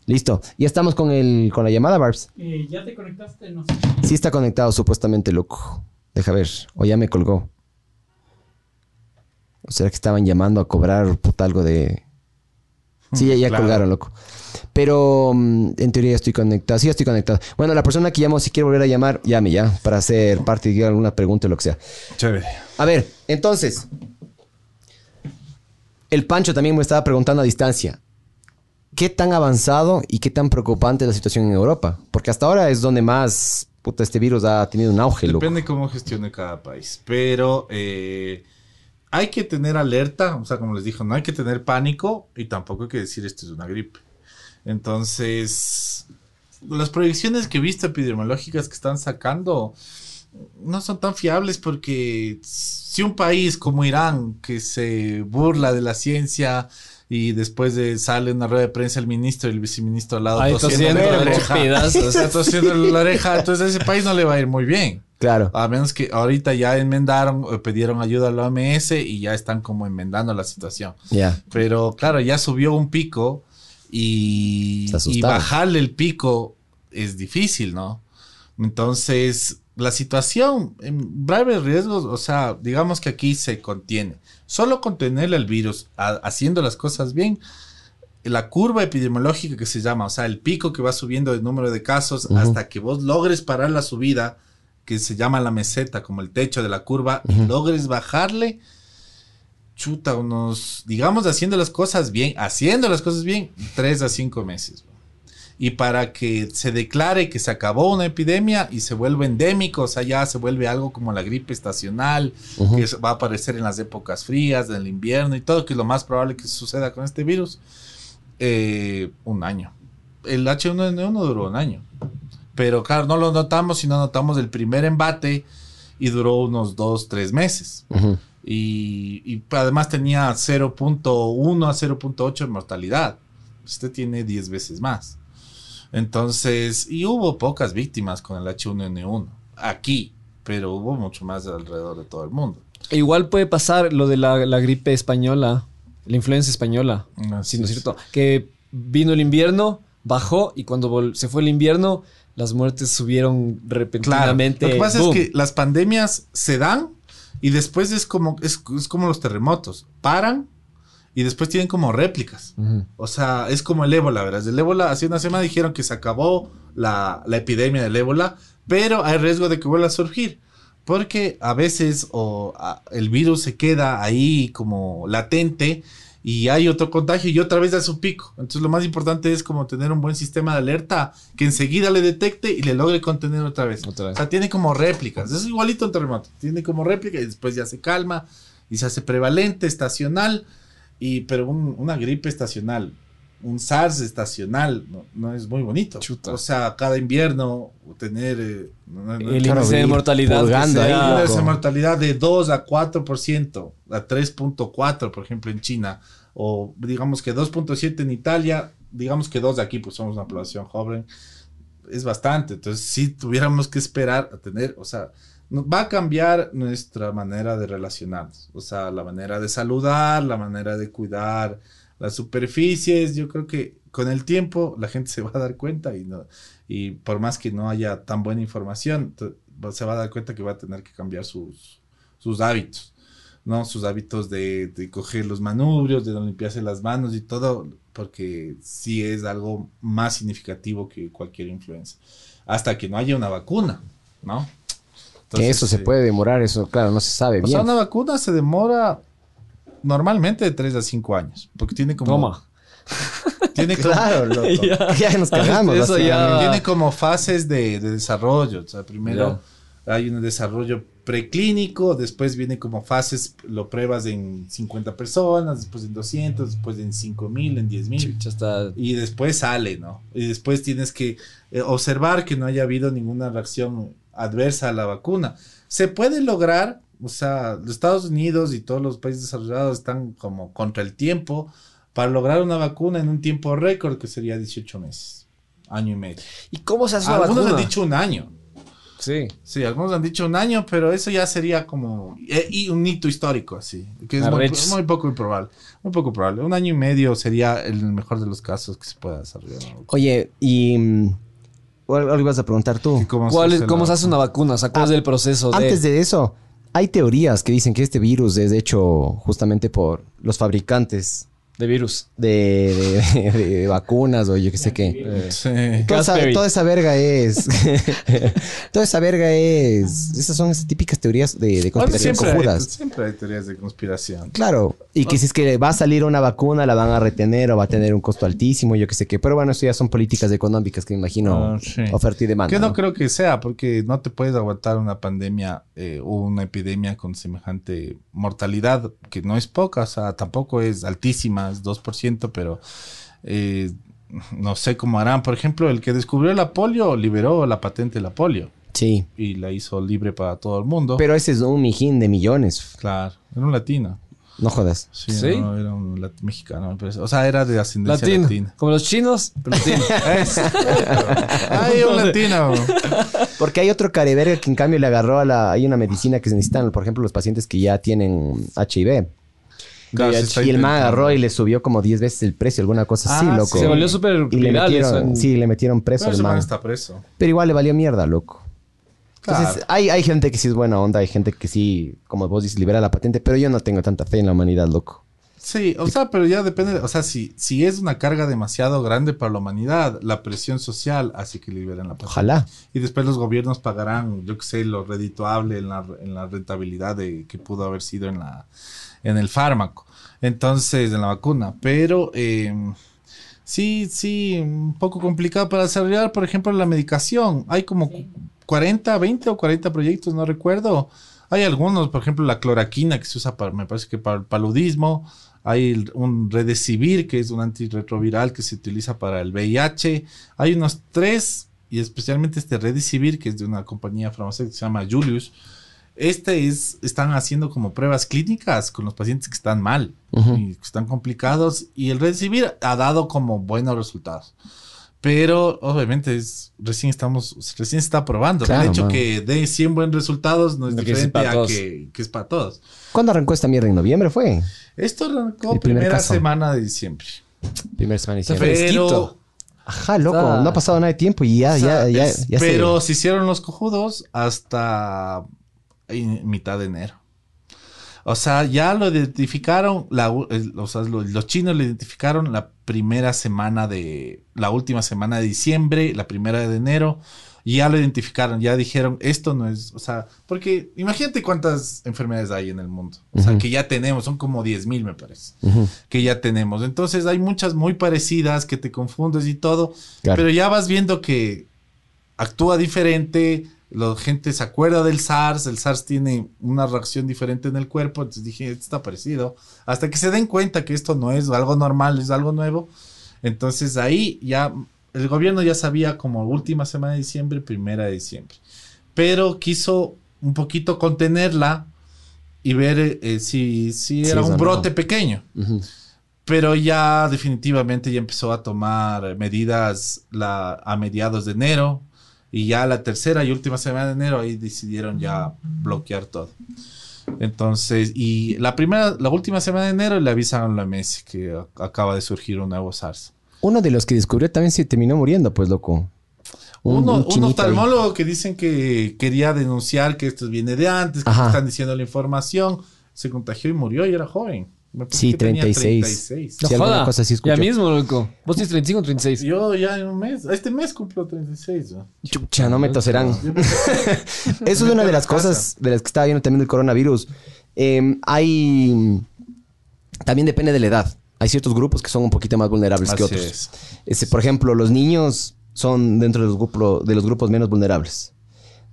Listo. Ya estamos con el con la llamada, Barbs. Eh, ¿Ya te conectaste? No sé. Sí está conectado supuestamente, loco. Deja ver. O ya me colgó. ¿O será que estaban llamando a cobrar puta algo de... Sí, ya, ya Claro. colgaron, loco. Pero mm, en teoría estoy conectado. Sí, estoy conectado. Bueno, la persona que llamó, si quiere volver a llamar, llame ya. Para hacer parte de alguna pregunta o lo que sea. Chévere. A ver, entonces. El Pancho también me estaba preguntando a distancia. ¿Qué tan avanzado y qué tan preocupante es la situación en Europa? Porque hasta ahora es donde más puta, este virus ha tenido un auge, loco. Depende cómo gestione cada país. Pero eh, hay que tener alerta, o sea, como les dijo, no hay que tener pánico y tampoco hay que decir esto es una gripe. Entonces, las proyecciones que he visto epidemiológicas que están sacando no son tan fiables porque si un país como Irán, que se burla de la ciencia y después de sale una rueda de prensa el ministro y el viceministro al lado Ahí tosiendo tosiendo, la hecho oreja, pedazos. o sea, tosiendo la oreja, entonces a ese país no le va a ir muy bien. Claro. A menos que ahorita ya enmendaron, o pidieron ayuda a la OMS y ya están como enmendando la situación. Ya. Pero claro, ya subió un pico y, y bajarle el pico es difícil, ¿no? Entonces, la situación en breves riesgos, o sea, digamos que aquí se contiene. Solo contenerle el virus, a- haciendo las cosas bien, la curva epidemiológica que se llama, o sea, el pico que va subiendo el número de casos hasta que vos logres parar la subida, que se llama la meseta, como el techo de la curva, y logres bajarle, chuta, unos, digamos, haciendo las cosas bien, haciendo las cosas bien, tres a cinco meses. Y para que se declare que se acabó una epidemia y se vuelve endémico, o sea, ya se vuelve algo como la gripe estacional, que va a aparecer en las épocas frías, en el invierno y todo, que es lo más probable que suceda con este virus, eh, un año. El H1N1 duró un año. Pero claro, no lo notamos si no notamos el primer embate y duró unos dos, tres meses. Ujú. Y, y además tenía 0.1 a 0.8 de mortalidad. Usted tiene 10 veces más. Entonces, y hubo pocas víctimas con el H1N1 aquí, pero hubo mucho más alrededor de todo el mundo. Igual puede pasar lo de la, la gripe española, la influenza española. Así Sí, ¿no es cierto? Que vino el invierno, bajó y cuando se fue el invierno, las muertes subieron Claro. repentinamente. Lo que pasa ¡Boom! es que las pandemias se dan y después es como, es, es como los terremotos. Paran y después tienen como réplicas. O sea, es como el ébola, ¿verdad? El ébola, hace una semana dijeron que se acabó la, la epidemia del ébola, pero hay riesgo de que vuelva a surgir. Porque a veces o, a- el virus se queda ahí como latente y hay otro contagio y otra vez da su pico. Entonces lo más importante es como tener un buen sistema de alerta que enseguida le detecte y le logre contener otra vez. Otra vez. O sea, tiene como réplicas. Es igualito un terremoto. Tiene como réplica y después ya se calma y se hace prevalente, estacional. Y, pero un- una gripe estacional, un SARS estacional, no, no es muy bonito. Chuta. O sea, cada invierno tener eh, no- no- El índice de mortalidad. sea- loco. esa mortalidad de 2 a 4%, a 3.4 por ejemplo en China, o digamos que 2.7 en Italia, digamos que 2 aquí, pues somos una población joven, es bastante. Entonces, si tuviéramos que esperar a tener, o sea, va a cambiar nuestra manera de relacionarnos, o sea, la manera de saludar, la manera de cuidar las superficies. Yo creo que con el tiempo la gente se va a dar cuenta y no y por más que no haya tan buena información, se va a dar cuenta que va a tener que cambiar sus, sus hábitos, ¿no? Sus hábitos de, de coger los manubrios, de no limpiarse las manos y todo, porque sí es algo más significativo que cualquier influenza. Hasta que no haya una vacuna, ¿no? que eso se eh, puede demorar, eso, claro, no se sabe O bien. sea, una vacuna se demora normalmente de 3 a 5 años, porque tiene como... Toma. Tiene como, Claro, loco. Ya. ya. nos cagamos. Eso ya- tiene como fases de, de desarrollo. O sea, primero hay un desarrollo preclínico, después viene como fases, lo pruebas en 50 personas, después en 200, después en 5000, en 10000. Chucha, está- Y después sale, ¿no? Y después tienes que eh, observar que no haya habido ninguna reacción adversa a la vacuna. Se puede lograr, o sea, los Estados Unidos y todos los países desarrollados están como contra el tiempo para lograr una vacuna en un tiempo récord que sería 18 meses, año y medio. ¿Y cómo se hace una Algunos vacuna? han dicho un año. Sí. Sí, algunos han dicho un año, pero eso ya sería como eh, y un hito histórico, así, que es muy, poco improbable. Muy poco probable. Un año y medio sería el mejor de los casos que se pueda desarrollar. Oye, y. mm, Algo ibas a preguntar tú. ¿Cómo ¿Cuál es- hace ¿Cómo la se hace una vacuna? O sea, ¿cuál Ah, es el proceso de...? Antes de eso, hay teorías que dicen que este virus es hecho justamente por los fabricantes de virus. de, de- de- de vacunas o yo qué sé qué. Eh, Sí. Toda esa, toda esa verga es. toda esa verga es. Esas son esas típicas teorías de, conspiración siempre, hay, cojudas. siempre hay teorías de conspiración. Claro, Y que si es que va a salir una vacuna, la van a retener o va a tener un costo altísimo, yo qué sé qué. Pero bueno, eso ya son políticas económicas que me imagino Ah, sí. oferta y demanda. Que no ¿no? creo que sea, porque no te puedes aguantar una pandemia eh, o una epidemia con semejante mortalidad, que no es poca, o sea, tampoco es altísima, es 2%, pero eh, no sé cómo harán. Por ejemplo, el que descubrió la polio liberó la patente de la polio Sí. y la hizo libre para todo el mundo. Pero ese es un mijín de millones. claro, era un latino. No jodas. Sí, ¿Sí? no, era un lat- mexicano. O sea, era de ascendencia Latino. latina. Como los chinos, pero latino. Ay, un latino. Porque hay otro careverga que en cambio le agarró a la... Hay una medicina que se necesitan, por ejemplo, los pacientes que ya tienen HIV. Claro, y el man intentando. agarró y le subió como 10 veces el precio, alguna cosa así, Ah, loco. Se volvió súper Y le metieron, en- sí, le metieron preso Pero al man. está preso. Pero igual le valió mierda, loco. Entonces, Claro. hay, hay gente que sí es buena onda, hay gente que sí, como vos dices, libera la patente, pero yo no tengo tanta fe en la humanidad, loco. Sí, o sea, pero ya depende, o sea, si, si es una carga demasiado grande para la humanidad, la presión social hace que liberen la patente. Ojalá. Y después los gobiernos pagarán, yo qué sé, lo redituable en la, en la rentabilidad de, que pudo haber sido en, la, en el fármaco. Entonces, en la vacuna. Pero eh, sí, sí, un poco complicado para desarrollar, por ejemplo, la medicación. Hay como 40, 20 o 40 proyectos, no recuerdo. Hay algunos, por ejemplo, la cloraquina que se usa para, me parece que para el paludismo. Hay un Redesivir, que es un antirretroviral que se utiliza para el VIH. Hay unos tres, y especialmente este Redesivir, que es de una compañía farmacéutica que se llama Julius. Este es, están haciendo como pruebas clínicas con los pacientes que están mal Ujú. y que están complicados. Y el Redesivir ha dado como buenos resultados. Pero obviamente es, recién estamos, recién se está probando. Claro, el hecho man. que dé 100 buenos resultados no es quiere diferente para a todos. que, que es para todos. ¿Cuándo arrancó esta mierda? ¿En noviembre fue? Esto arrancó El primer primera caso. semana de diciembre. Primera semana de diciembre. fresquito. Ajá, loco. Está- No ha pasado nada de tiempo y ya, O sea, ya, ya, es- ya se- pero se hicieron los cojudos hasta en mitad de enero. O sea, ya lo identificaron, la o sea, lo- los chinos lo identificaron la primera semana de, la última semana de diciembre, la primera de enero, y ya lo identificaron, ya dijeron, esto no es, o sea, porque imagínate cuántas enfermedades hay en el mundo, o sea, Ujú. que ya tenemos, son como 10 mil me parece, Ujú. que ya tenemos. Entonces hay muchas muy parecidas que te confundes y todo, Claro. pero ya vas viendo que actúa diferente, la gente se acuerda del SARS, el SARS tiene una reacción diferente en el cuerpo, entonces dije, esto está parecido, hasta que se den cuenta que esto no es algo normal, es algo nuevo, entonces ahí ya el gobierno ya sabía como última semana de diciembre, primera de diciembre, pero quiso un poquito contenerla y ver eh, si, si Sí, era eso un no. brote pequeño. Ujú. Pero ya definitivamente ya empezó a tomar medidas la, a mediados de enero y ya la tercera y última semana de enero ahí decidieron ya bloquear todo. Entonces, y la primera, la última semana de enero le avisaron a la OMS que acaba de surgir un nuevo SARS. Uno de los que descubrió también se terminó muriendo, pues, loco. Un- Uno, un un chinito ahí. oftalmólogo que dicen que quería denunciar que esto viene de antes, que Ajá. están diciendo la información, se contagió y murió y era joven. Me Sí, que tenía 36. 36. Sí, alguna cosa así Ya mismo, loco. Vos tienes 35 o 36. Yo ya en un mes, este mes cumplo 36. ¿no? Chucha, no me toserán. Eso es una de las cosas de las que estaba viendo también del coronavirus. Eh, hay. También depende de la edad. Hay ciertos grupos que son un poquito más vulnerables que otros. es. Ese, por ejemplo, los niños son dentro de los, grupo- de los grupos menos vulnerables.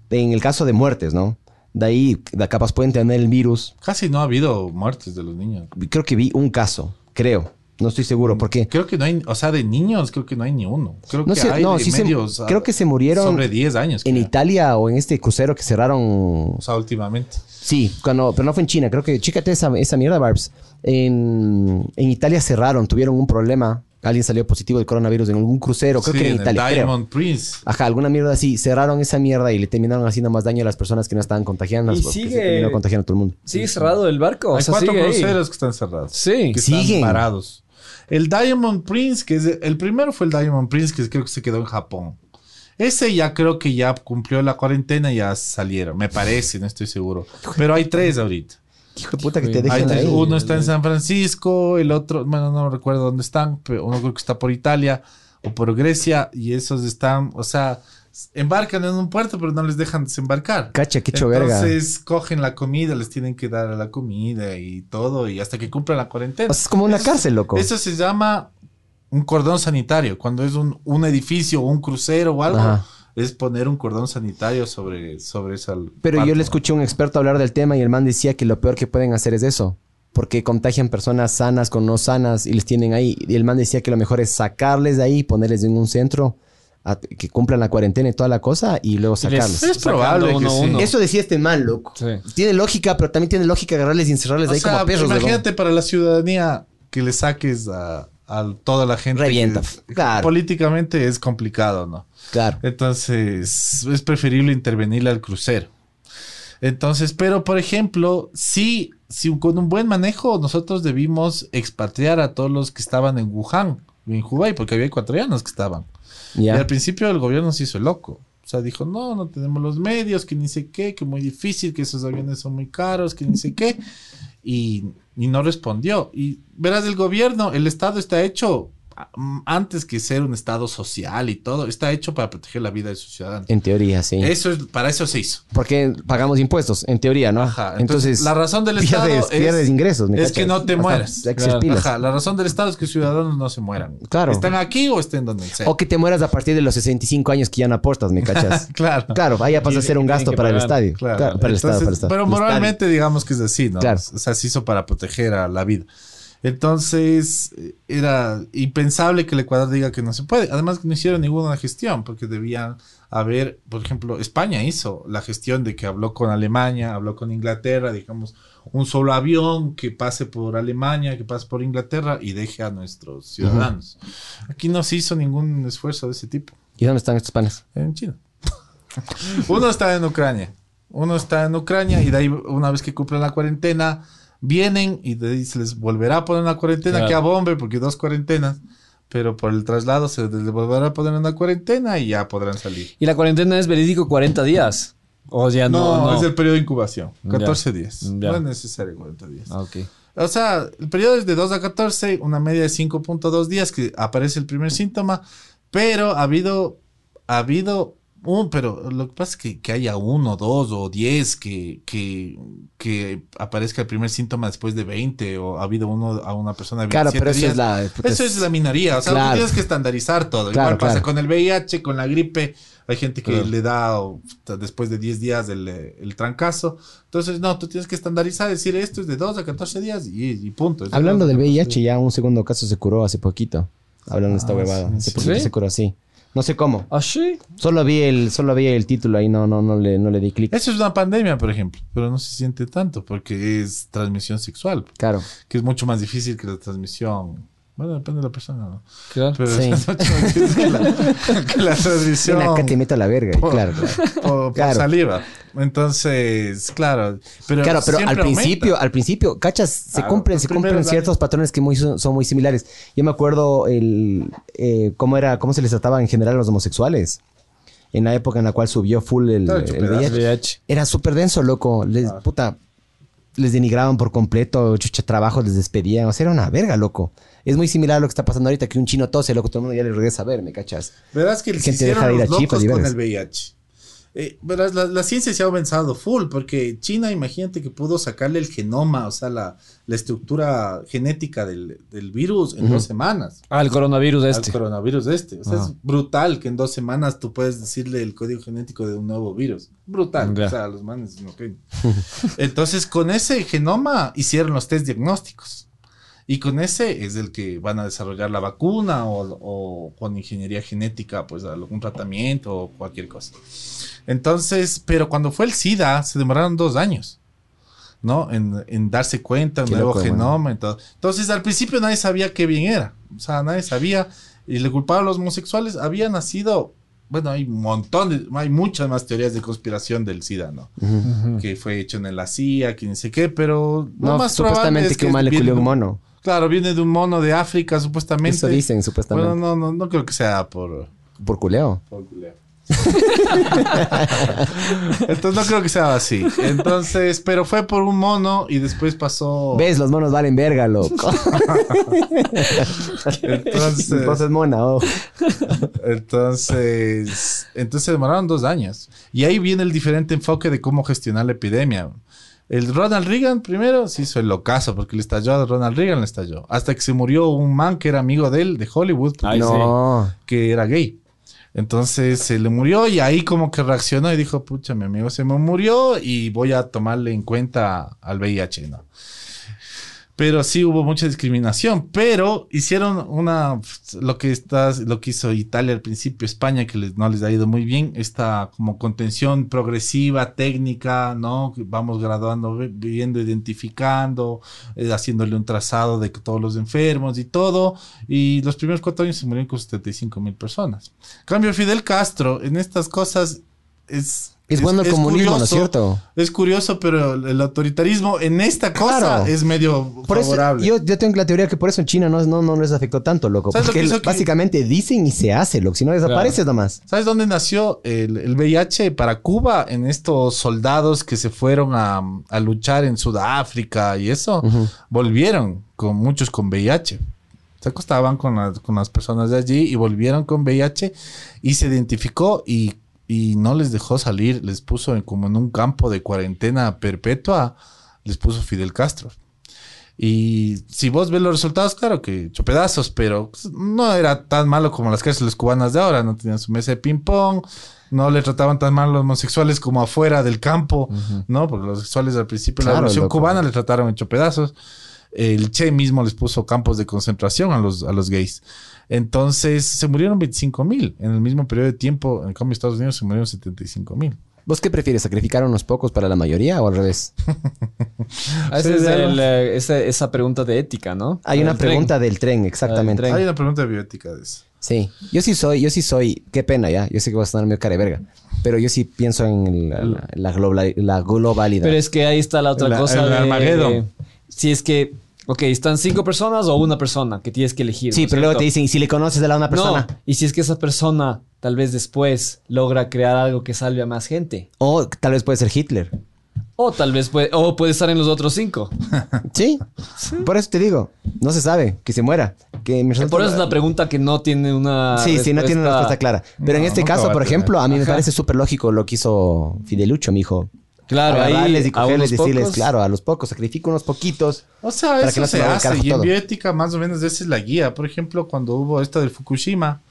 En el caso de muertes, ¿no? De ahí, de capaz pueden tener el virus. Casi no ha habido muertes de los niños. Creo que vi un caso, creo. No estoy seguro, porque Creo que no hay, o sea, de niños creo que no hay ni uno. Creo No que sé, hay no, de sí se- medios, creo que se murieron sobre 10 años. en creo. Italia o en este crucero que cerraron O sea, últimamente. Sí, cuando, pero no fue en China. Creo que, chécate esa, esa mierda, Barbs. En, en Italia cerraron, tuvieron un problema. Alguien salió positivo del coronavirus en algún crucero. Creo Sí, que en el Italia. creo. Diamond Prince. Ajá, alguna mierda así. Cerraron esa mierda y le terminaron haciendo más daño a las personas que no estaban contagiando. Y sigue- Se terminó contagiando a todo el mundo. ¿Sigue cerrado el barco? O hay sea, cuatro sigue ahí. cruceros que están cerrados. Sí. Que están Siguen. parados. El Diamond Prince, que es el, el primero fue el Diamond Prince, que creo que se quedó en Japón. Ese ya creo que ya cumplió la cuarentena y ya salieron. Me parece, no estoy seguro. Pero hay tres ahorita. Hijo de puta que te tres. ahí. Uno está en San Francisco, el otro, bueno, no recuerdo dónde están, pero uno creo que está por Italia o por Grecia y esos están, o sea, embarcan en un puerto, pero no les dejan desembarcar. Cacha, qué choverga. Entonces cogen la comida, les tienen que dar la comida y todo, y hasta que cumplan la cuarentena. O sea, es como una Eso- cárcel, loco. Eso se llama un cordón sanitario. Cuando es un, un edificio o un crucero o algo, Ajá. Es poner un cordón sanitario sobre, sobre esa. Pero parte, yo le escuché a un experto hablar del tema y el man decía que lo peor que pueden hacer es eso. Porque contagian personas sanas con no sanas y les tienen ahí. Y el man decía que lo mejor es sacarles de ahí, ponerles en un centro, a- que cumplan la cuarentena y toda la cosa y luego sacarlos. Es probable uno que sí. uno. Eso decía este man, loco. Sí. Tiene lógica, pero también tiene lógica agarrarles y encerrarles O ahí sea, como perros. imagínate para la ciudadanía que le saques a, a toda la gente. Revienta, que- claro. Políticamente es complicado, ¿no? Claro. Entonces, es preferible intervenirle al crucero. Entonces, pero por ejemplo, sí, si con un buen manejo, nosotros debimos expatriar a todos los que estaban en Wuhan, en Hubei, porque había ecuatorianos que estaban. Y al principio el gobierno se hizo loco. O sea, dijo, no, no tenemos los medios, que ni sé qué, que muy difícil, que esos aviones son muy caros, que ni sé qué. Y, y no respondió. Y verás, el gobierno, el Estado está hecho, antes que ser un Estado social y todo, está hecho para proteger la vida de sus ciudadanos. En teoría, sí. Eso es, para eso se hizo. Porque pagamos impuestos, en teoría, ¿no? Ajá. Entonces, Entonces, la razón del pierdes, Estado es, pierdes ingresos. ¿me es que no te Ajá, mueras. Ajá, la razón del Estado es que los ciudadanos no se mueran. Claro. Están aquí o estén donde sea. O que te mueras a partir de los 65 años que ya no aportas, ¿me cachas? Claro. Claro, ahí ya pasa a ser un gasto para el estadio. Claro. Claro, para el Estado, Entonces, para el Estado. Pero moralmente digamos que es así, ¿no? Claro. O sea, se hizo para proteger a la vida. Entonces, era impensable que el Ecuador diga que no se puede. Además, no hicieron ninguna gestión, porque debían haber, por ejemplo, España hizo la gestión de que habló con Alemania, habló con Inglaterra, digamos, un solo avión que pase por Alemania, que pase por Inglaterra y deje a nuestros ciudadanos. Aquí no se hizo ningún esfuerzo de ese tipo. ¿Y dónde están estos panes? En China. Uno está en Ucrania. Uno está en Ucrania y de ahí, una vez que cumplen la cuarentena, vienen y se les volverá a poner una cuarentena Claro. que a bombe, porque dos cuarentenas. Pero por el traslado se les volverá a poner una cuarentena y ya podrán salir. Y la cuarentena es verídico 40 días. O ya no. No, no. es el periodo de incubación. Ya. 14 días. Ya. No es necesario 40 días. Ah. O sea, el periodo es de 2 a 14, una media de 5.2 días que aparece el primer síntoma, pero ha habido, ha habido un, pero lo que pasa es que, que haya uno, dos o diez que, que, que aparezca el primer síntoma después de 20 o ha habido uno a una persona de 27 Claro, pero eso días. es la... Eso es la minoría, o sea, Claro. tú tienes que estandarizar todo. Claro, Igual pasa claro. con el VIH, con la gripe, hay gente que le da o, después de 10 días el, el trancazo. Entonces, no, tú tienes que estandarizar, decir esto es de 2 a 14 días y, y punto. Hablando 2 a del 14 VIH, ya un segundo caso se curó hace poquito. Hablando de esta Ah, huevada. ¿Sí? se curó así. No sé cómo. ¿Ah, sí? Solo vi el, solo vi el título ahí, no, no, no le, no le di clic. Eso es una pandemia, por ejemplo, pero no se siente tanto porque es transmisión sexual, Claro. que es mucho más difícil que la transmisión. Bueno, depende de la persona, ¿no? Claro. Pero Sí. que la, que la transmisión. Ven acá te meto a la verga. por, Claro, claro. por- por Claro. saliva. Entonces, claro. Pero Claro, pero al principio, aumenta. al principio, cachas, se Claro, cumplen, se cumplen ciertos patrones que muy, son, muy similares. Yo me acuerdo el eh, cómo era, cómo se les trataba en general a los homosexuales. En la época en la cual subió full el, Claro, el chupedazo. VIH. VIH. Era súper denso, loco. Les, puta, les denigraban por completo, chucha trabajo, les despedían. O sea, era una verga, loco. Es muy similar a lo que está pasando ahorita, que un chino tose, loco, todo el mundo ya le regresa a ver, ¿me cachas? Verás que Gente se deja de ir a y con el VIH. Eh, verás, la, la ciencia se ha avanzado full, porque China, imagínate que pudo sacarle el genoma, o sea, la, la estructura genética del, del virus en dos semanas. Ah, el coronavirus Al este. coronavirus este. O sea, es brutal que en dos semanas tú puedes decirle el código genético de un nuevo virus. Brutal. O sea, los manes no creen. Entonces, con ese genoma hicieron los test diagnósticos. Y con ese es el que van a desarrollar la vacuna o, o con ingeniería genética, pues algún tratamiento o cualquier cosa. Entonces, pero cuando fue el SIDA, se demoraron dos años, ¿no? En, en darse cuenta, un nuevo loco, genoma todo. Entonces, al principio nadie sabía qué bien era. O sea, nadie sabía. Y le culpaban a los homosexuales. Había nacido, bueno, hay un montón de, hay muchas más teorías de conspiración del SIDA, ¿no? Que fue hecho en la CIA, que ni sé qué, pero lo No, más probable supuestamente es que un man le culió un mono. Claro, viene de un mono de África, supuestamente. Eso dicen, supuestamente. Bueno, no, no, no creo que sea por, Por culeo. por culeo. Entonces no creo que sea así. Entonces, pero fue por un mono y después pasó. ¿Ves? Los monos valen verga, loco. Entonces, Entonces, mona, oh. entonces, entonces demoraron dos años. Y ahí viene el diferente enfoque de cómo gestionar la epidemia. El Ronald Reagan primero se hizo el locazo porque le estalló a Ronald Reagan, le estalló. Hasta que se murió un man que era amigo de él, de Hollywood, Ay, no. que era gay. Entonces se le murió y ahí como que reaccionó y dijo, pucha, mi amigo se me murió y voy a tomarle en cuenta al VIH, ¿no? Pero sí hubo mucha discriminación, pero hicieron una, lo que está, lo que hizo Italia al principio, España, que no les ha ido muy bien, esta como contención progresiva, técnica, ¿no? Vamos graduando, vi- viendo, identificando, eh, haciéndole un trazado de todos los enfermos y todo. Y los primeros cuatro años se murieron con 75 mil personas. Cambio, Fidel Castro en estas cosas es... Es bueno el comunismo, ¿no es cierto? Es curioso, pero el, autoritarismo en esta cosa Claro. es medio Por eso, favorable. yo, yo tengo la teoría que por eso en China no, no, no les afectó tanto, loco. ¿Sabes lo Porque que básicamente dicen y se hace, loco. Si no desapareces nomás. ¿Sabes dónde nació el, el VIH para Cuba? En estos soldados que se fueron a, a luchar en Sudáfrica y eso. Volvieron con muchos con VIH. Se acostaban con, las- con las personas de allí y volvieron con VIH y se identificó y, y no les dejó salir. Les puso en- como en un campo de cuarentena perpetua. Les puso Fidel Castro. Y si vos ves los resultados, claro que hecho pedazos, pero no era tan malo como las cárceles cubanas de ahora. No tenían su mesa de ping-pong, no le trataban tan mal a los homosexuales como afuera del campo, ¿no? Porque los sexuales al principio de la revolución cubana le trataron hecho pedazos. El Che mismo les puso campos de concentración a los, a los gays. Entonces se murieron 25 mil. En el mismo periodo de tiempo, en cambio, Estados Unidos se murieron 75 mil. ¿Vos qué prefieres? ¿Sacrificar a unos pocos para la mayoría o al revés? Sí, es de algo. el, eh, ese- esa pregunta de ética, ¿no? Hay una El tren. pregunta del tren, exactamente. tren. Hay una pregunta bioética de eso. Sí, yo sí soy, yo sí soy, qué pena ya, yo sé que voy a sonar medio cara de verga, pero yo sí pienso en la, la, la global- la globalidad. Pero es que ahí está la otra cosa el de... Armagedón. si es que... Ok, están cinco personas o una persona que tienes que elegir. sí, ¿no es pero luego te dicen, ¿y si le conoces a la una persona? No, y si es que esa persona tal vez después logra crear algo que salve a más gente. O tal vez puede ser Hitler. O tal vez puede, o puede estar en los otros cinco. ¿Sí? Por eso te digo, no se sabe, que se muera. Que me Por eso es una pregunta que no tiene una. Sí, sí, no tiene una respuesta clara. Pero en este caso, por ejemplo, a mí me parece súper lógico lo que hizo Fidelucho, mi hijo. Claro, ahí y a cogerles, decirles, pocos- claro, a los pocos, sacrifico unos poquitos. O sea, Para eso que no se hace. Y en todo. bioética, más o menos, esa es la guía. Por ejemplo, cuando hubo esto del Fukushima,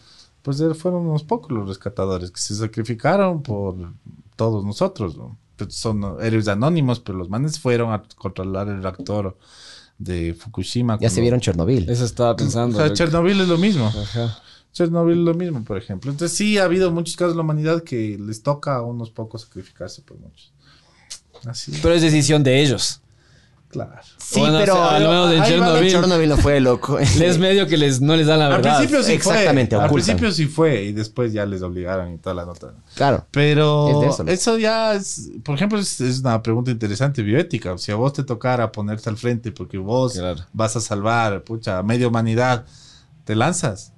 pues eh, fueron unos pocos los rescatadores que se sacrificaron por todos nosotros. ¿no? Pues Son héroes anónimos, pero los manes fueron a controlar el reactor de Fukushima. Ya se vieron Chernobyl. Eso estaba O pensando. sea, loco. Chernobyl es lo mismo. Ajá. Chernobyl es lo mismo, por ejemplo. Entonces sí ha habido muchos casos de la humanidad que les toca a unos pocos sacrificarse por muchos. Así, Pero es decisión de ellos. claro. Sí, Bueno, pero o sea, al menos en Chernobyl. Chernobyl no fue loco. Les medio que les, no les dan la Al verdad. principio sí Exactamente, fue. Al ocultan. principio sí fue y después ya les obligaron y toda la nota. Claro. Pero Es eso, ya es, por ejemplo, es, es una pregunta interesante bioética. Si a vos te tocara ponerte al frente porque vos Claro. vas a salvar, pucha, a media humanidad, te lanzas.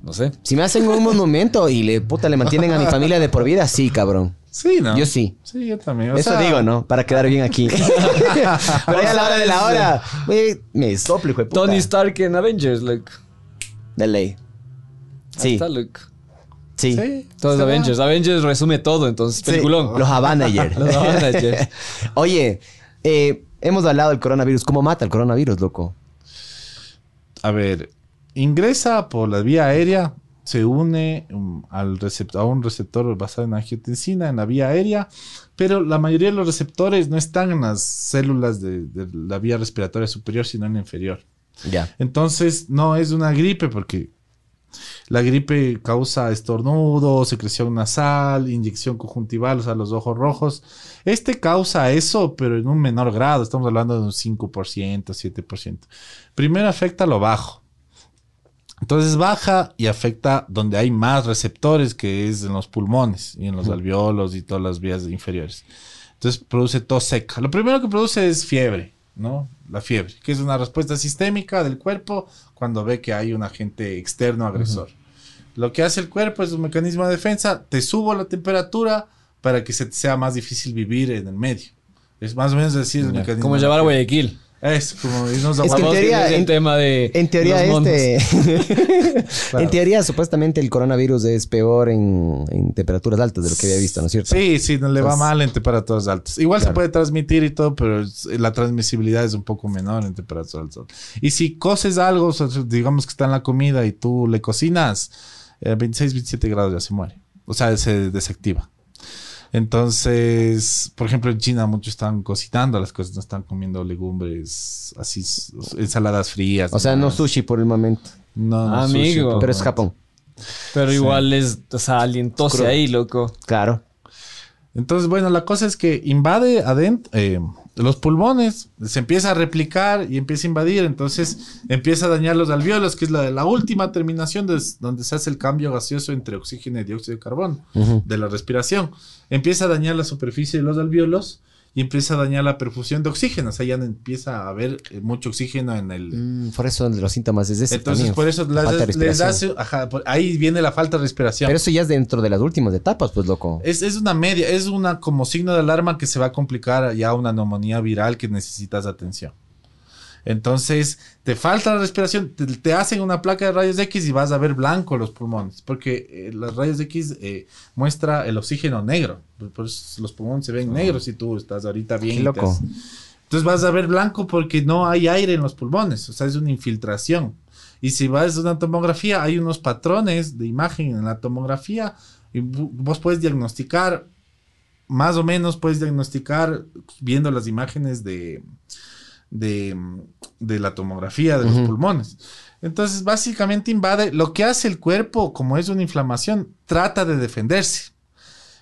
No sé. Si me hacen un monumento y le puta le mantienen a mi familia de por vida, sí, cabrón. Sí, ¿no? Yo sí. Sí, yo también. O Eso sea, digo, ¿no? Para quedar bien aquí. Pero ya a la hora de la hora, me soplo, hijo de puta. Tony Stark en Avengers, look. De ley. Ahí Sí, está, look. sí. Sí. Todo es se va. Avengers. Avengers resume todo, entonces. Sí, Peliculón. Los Avengers. Los Avengers. Oye, eh, hemos hablado del coronavirus. ¿Cómo mata el coronavirus, loco? A ver, ingresa por la vía aérea, se une um, al recept- a un receptor basado en angiotensina en la vía aérea, pero la mayoría de los receptores no están en las células de, de la vía respiratoria superior, sino en la inferior. Ya. Entonces, no es una gripe porque la gripe causa estornudo, secreción nasal, inyección conjuntival, o sea, los ojos rojos. Este causa eso, pero en un menor grado. Estamos hablando de un 5%, 7%. Primero afecta lo bajo. Entonces baja y afecta donde hay más receptores, que es en los pulmones y en los alveolos y todas las vías inferiores. Entonces produce tos seca. Lo primero que produce es fiebre, ¿no? La fiebre, que es una respuesta sistémica del cuerpo cuando ve que hay un agente externo agresor. Lo que hace el cuerpo es un mecanismo de defensa. Te subo la temperatura para que se te sea más difícil vivir en el medio. Es más o menos decir el mecanismo. Como llevar a. Guayaquil. Es como irnos a Es que en Vamos, teoría- es el en- tema de En teoría, este. En teoría, supuestamente el coronavirus es peor en, en temperaturas altas de lo que había visto, ¿no es cierto? Sí, sí, no le va mal en temperaturas altas. Igual se puede transmitir y todo, pero la transmisibilidad es un poco menor en temperaturas altas. Y si coces algo, digamos que está en la comida y tú le cocinas, eh, 26, 27 grados ya se muere. O sea, se desactiva. Entonces, por ejemplo, en China muchos están cocinando las cosas, no están comiendo legumbres así, ensaladas frías. O sea, no sushi por el momento. No, no Amigo. sushi, Pero es. Japón. Pero igual es, o sea, alientóse Crudo. ahí, loco. Claro. Entonces, bueno, la cosa es que invade adentro eh, los pulmones, se empieza a replicar y empieza a invadir, entonces empieza a dañar los alveolos, que es la, la última terminación de- donde se hace el cambio gaseoso entre oxígeno y dióxido de carbono de la respiración. Empieza a dañar la superficie de los alveolos y empieza a dañar la perfusión de oxígeno, o sea, ya empieza a haber eh, mucho oxígeno en el, Mm, por eso los síntomas es ese entonces, también. por eso falta de les, les hace, ajá, por- ahí viene la falta de respiración. Pero eso ya es dentro de las últimas etapas, pues, loco. Es, es una media, es una como signo de alarma que se va a complicar ya una neumonía viral que necesitas atención. Entonces, te falta la respiración, te, te hacen una placa de rayos X y vas a ver blanco los pulmones, porque eh, los rayos X eh, muestra el oxígeno negro. Eso los pulmones se ven negros si tú estás ahorita bien. Qué loco. Entonces vas a ver blanco porque no hay aire en los pulmones, o sea, es una infiltración. Y si vas a una tomografía, hay unos patrones de imagen en la tomografía y vos puedes diagnosticar, más o menos puedes diagnosticar viendo las imágenes de, de, de la tomografía de los pulmones. Entonces, básicamente invade lo que hace el cuerpo, como es una inflamación, trata de defenderse.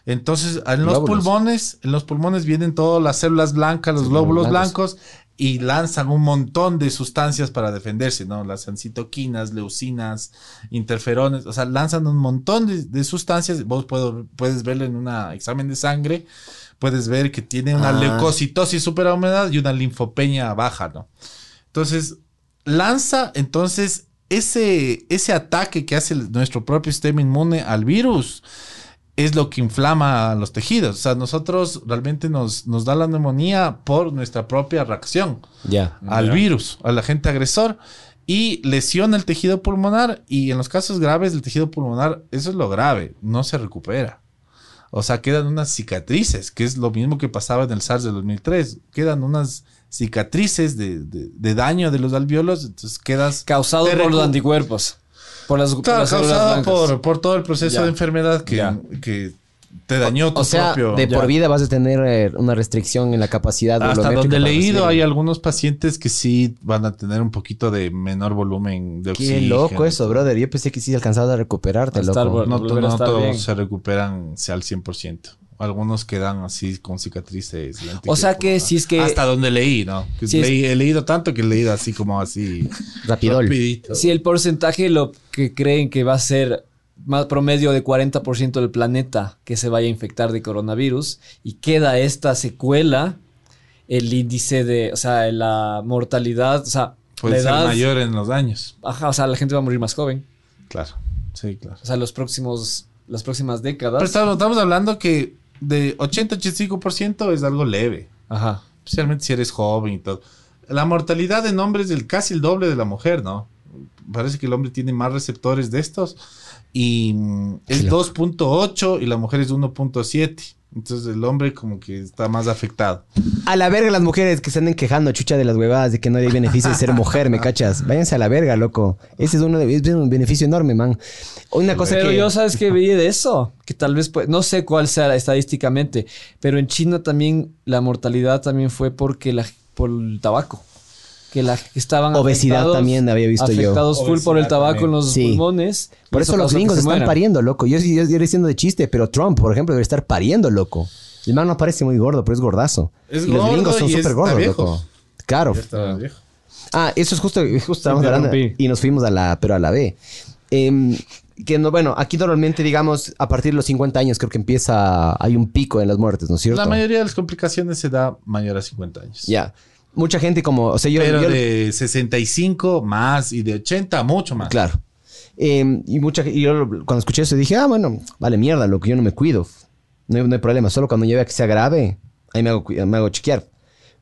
Entonces, en los pulmones, en los pulmones vienen todas las células blancas, los Sí, glóbulos blancos. blancos, y lanzan un montón de sustancias para defenderse, ¿no? Las citoquinas, leucinas, interferones, o sea, lanzan un montón de, de sustancias. Vos puedo- puedes verlo en un examen de sangre, puedes ver que tiene una Ah. leucocitosis superhumedad y una linfopenia baja, ¿no? Entonces, lanza entonces ese, ese ataque que hace nuestro propio sistema inmune al virus es lo que inflama los tejidos. O sea, nosotros realmente nos, nos da la neumonía por nuestra propia reacción Ya. al virus, al agente agresor, y lesiona el tejido pulmonar. Y en los casos graves del tejido pulmonar, eso es lo grave, no se recupera. O sea, quedan unas cicatrices, que es lo mismo que pasaba en el SARS de 2003. Quedan unas cicatrices de, de- de daño de los alveolos, entonces quedas... Causado por los anticuerpos. Por las, por causado por, por todo el proceso Ya. de enfermedad que, que te dañó tu O sea, propio... de Ya. por vida vas a tener eh, una restricción en la capacidad Hasta volumétrica donde he leído, recibir. hay algunos pacientes que sí van a tener un poquito de menor volumen de Qué oxígeno. loco eso, brother. Yo pensé que sí alcanzabas a recuperarte, Va a estar loco. No, todos bien. se recuperan sea, al 100%. Algunos quedan así con cicatrices. O sea que si es que- Hasta donde leí, ¿no? Es- He leído tanto que he leído así como así... Rapidol. rapidito. Si el porcentaje lo que creen que va a ser más promedio de 40% del planeta que se vaya a infectar de coronavirus y queda esta secuela, el índice de, o sea, la mortalidad, o sea, Puede la ser edad, mayor en los años. ajá, o sea, la gente va a morir más joven, Claro. Sí, claro. o sea, los próximos, las próximas décadas. Pero estamos, estamos hablando que de 80-85% es algo leve. Ajá. especialmente si eres joven y todo. La mortalidad en hombres es el, casi el doble de la mujer, ¿no? Parece que el hombre tiene más receptores de estos y mm, es 2.8 y la mujer es 1.7. Entonces el hombre como que está más afectado. A la verga las mujeres que se anden quejando, chucha, de las huevadas, de que no hay beneficio de ser mujer, ¿me cachas? Váyanse a la verga, loco. Ese es, uno de- es un beneficio enorme, man. Una cosa Pero que... yo, ¿sabes qué veía de eso? Que tal vez, pues, no sé cuál sea estadísticamente, pero en China también la mortalidad también fue porque la, por el tabaco. Que estaban Obesidad afectados- también había visto yo. afectados full por el Obesidad tabaco también. en los Sí. pulmones. Por y eso los gringos se están mueran. pariendo, loco. Yo, yo, yo diciendo de chiste, pero Trump, por ejemplo, debe estar pariendo, loco. El man no parece muy gordo, pero es gordazo. Es y los gordo gringos son súper gordos, viejo. loco. Claro. Viejo. Ah, eso es justo, justo estábamos hablando y nos fuimos a la, pero a la B. Em, que no, bueno, aquí normalmente, digamos, a partir de los 50 años creo que empieza, hay un pico en las muertes, ¿no es cierto? La mayoría de las complicaciones se da mayor a 50 años. Ya. Mucha gente como, o sea, yo... Pero yo- de 65 más y de 80 mucho más. Claro. Eh, y mucha, y yo cuando escuché eso dije, ah, bueno, vale mierda, lo que yo no me cuido. No hay, no hay problema, solo cuando lleve a que sea grave, ahí me hago, me hago chequear.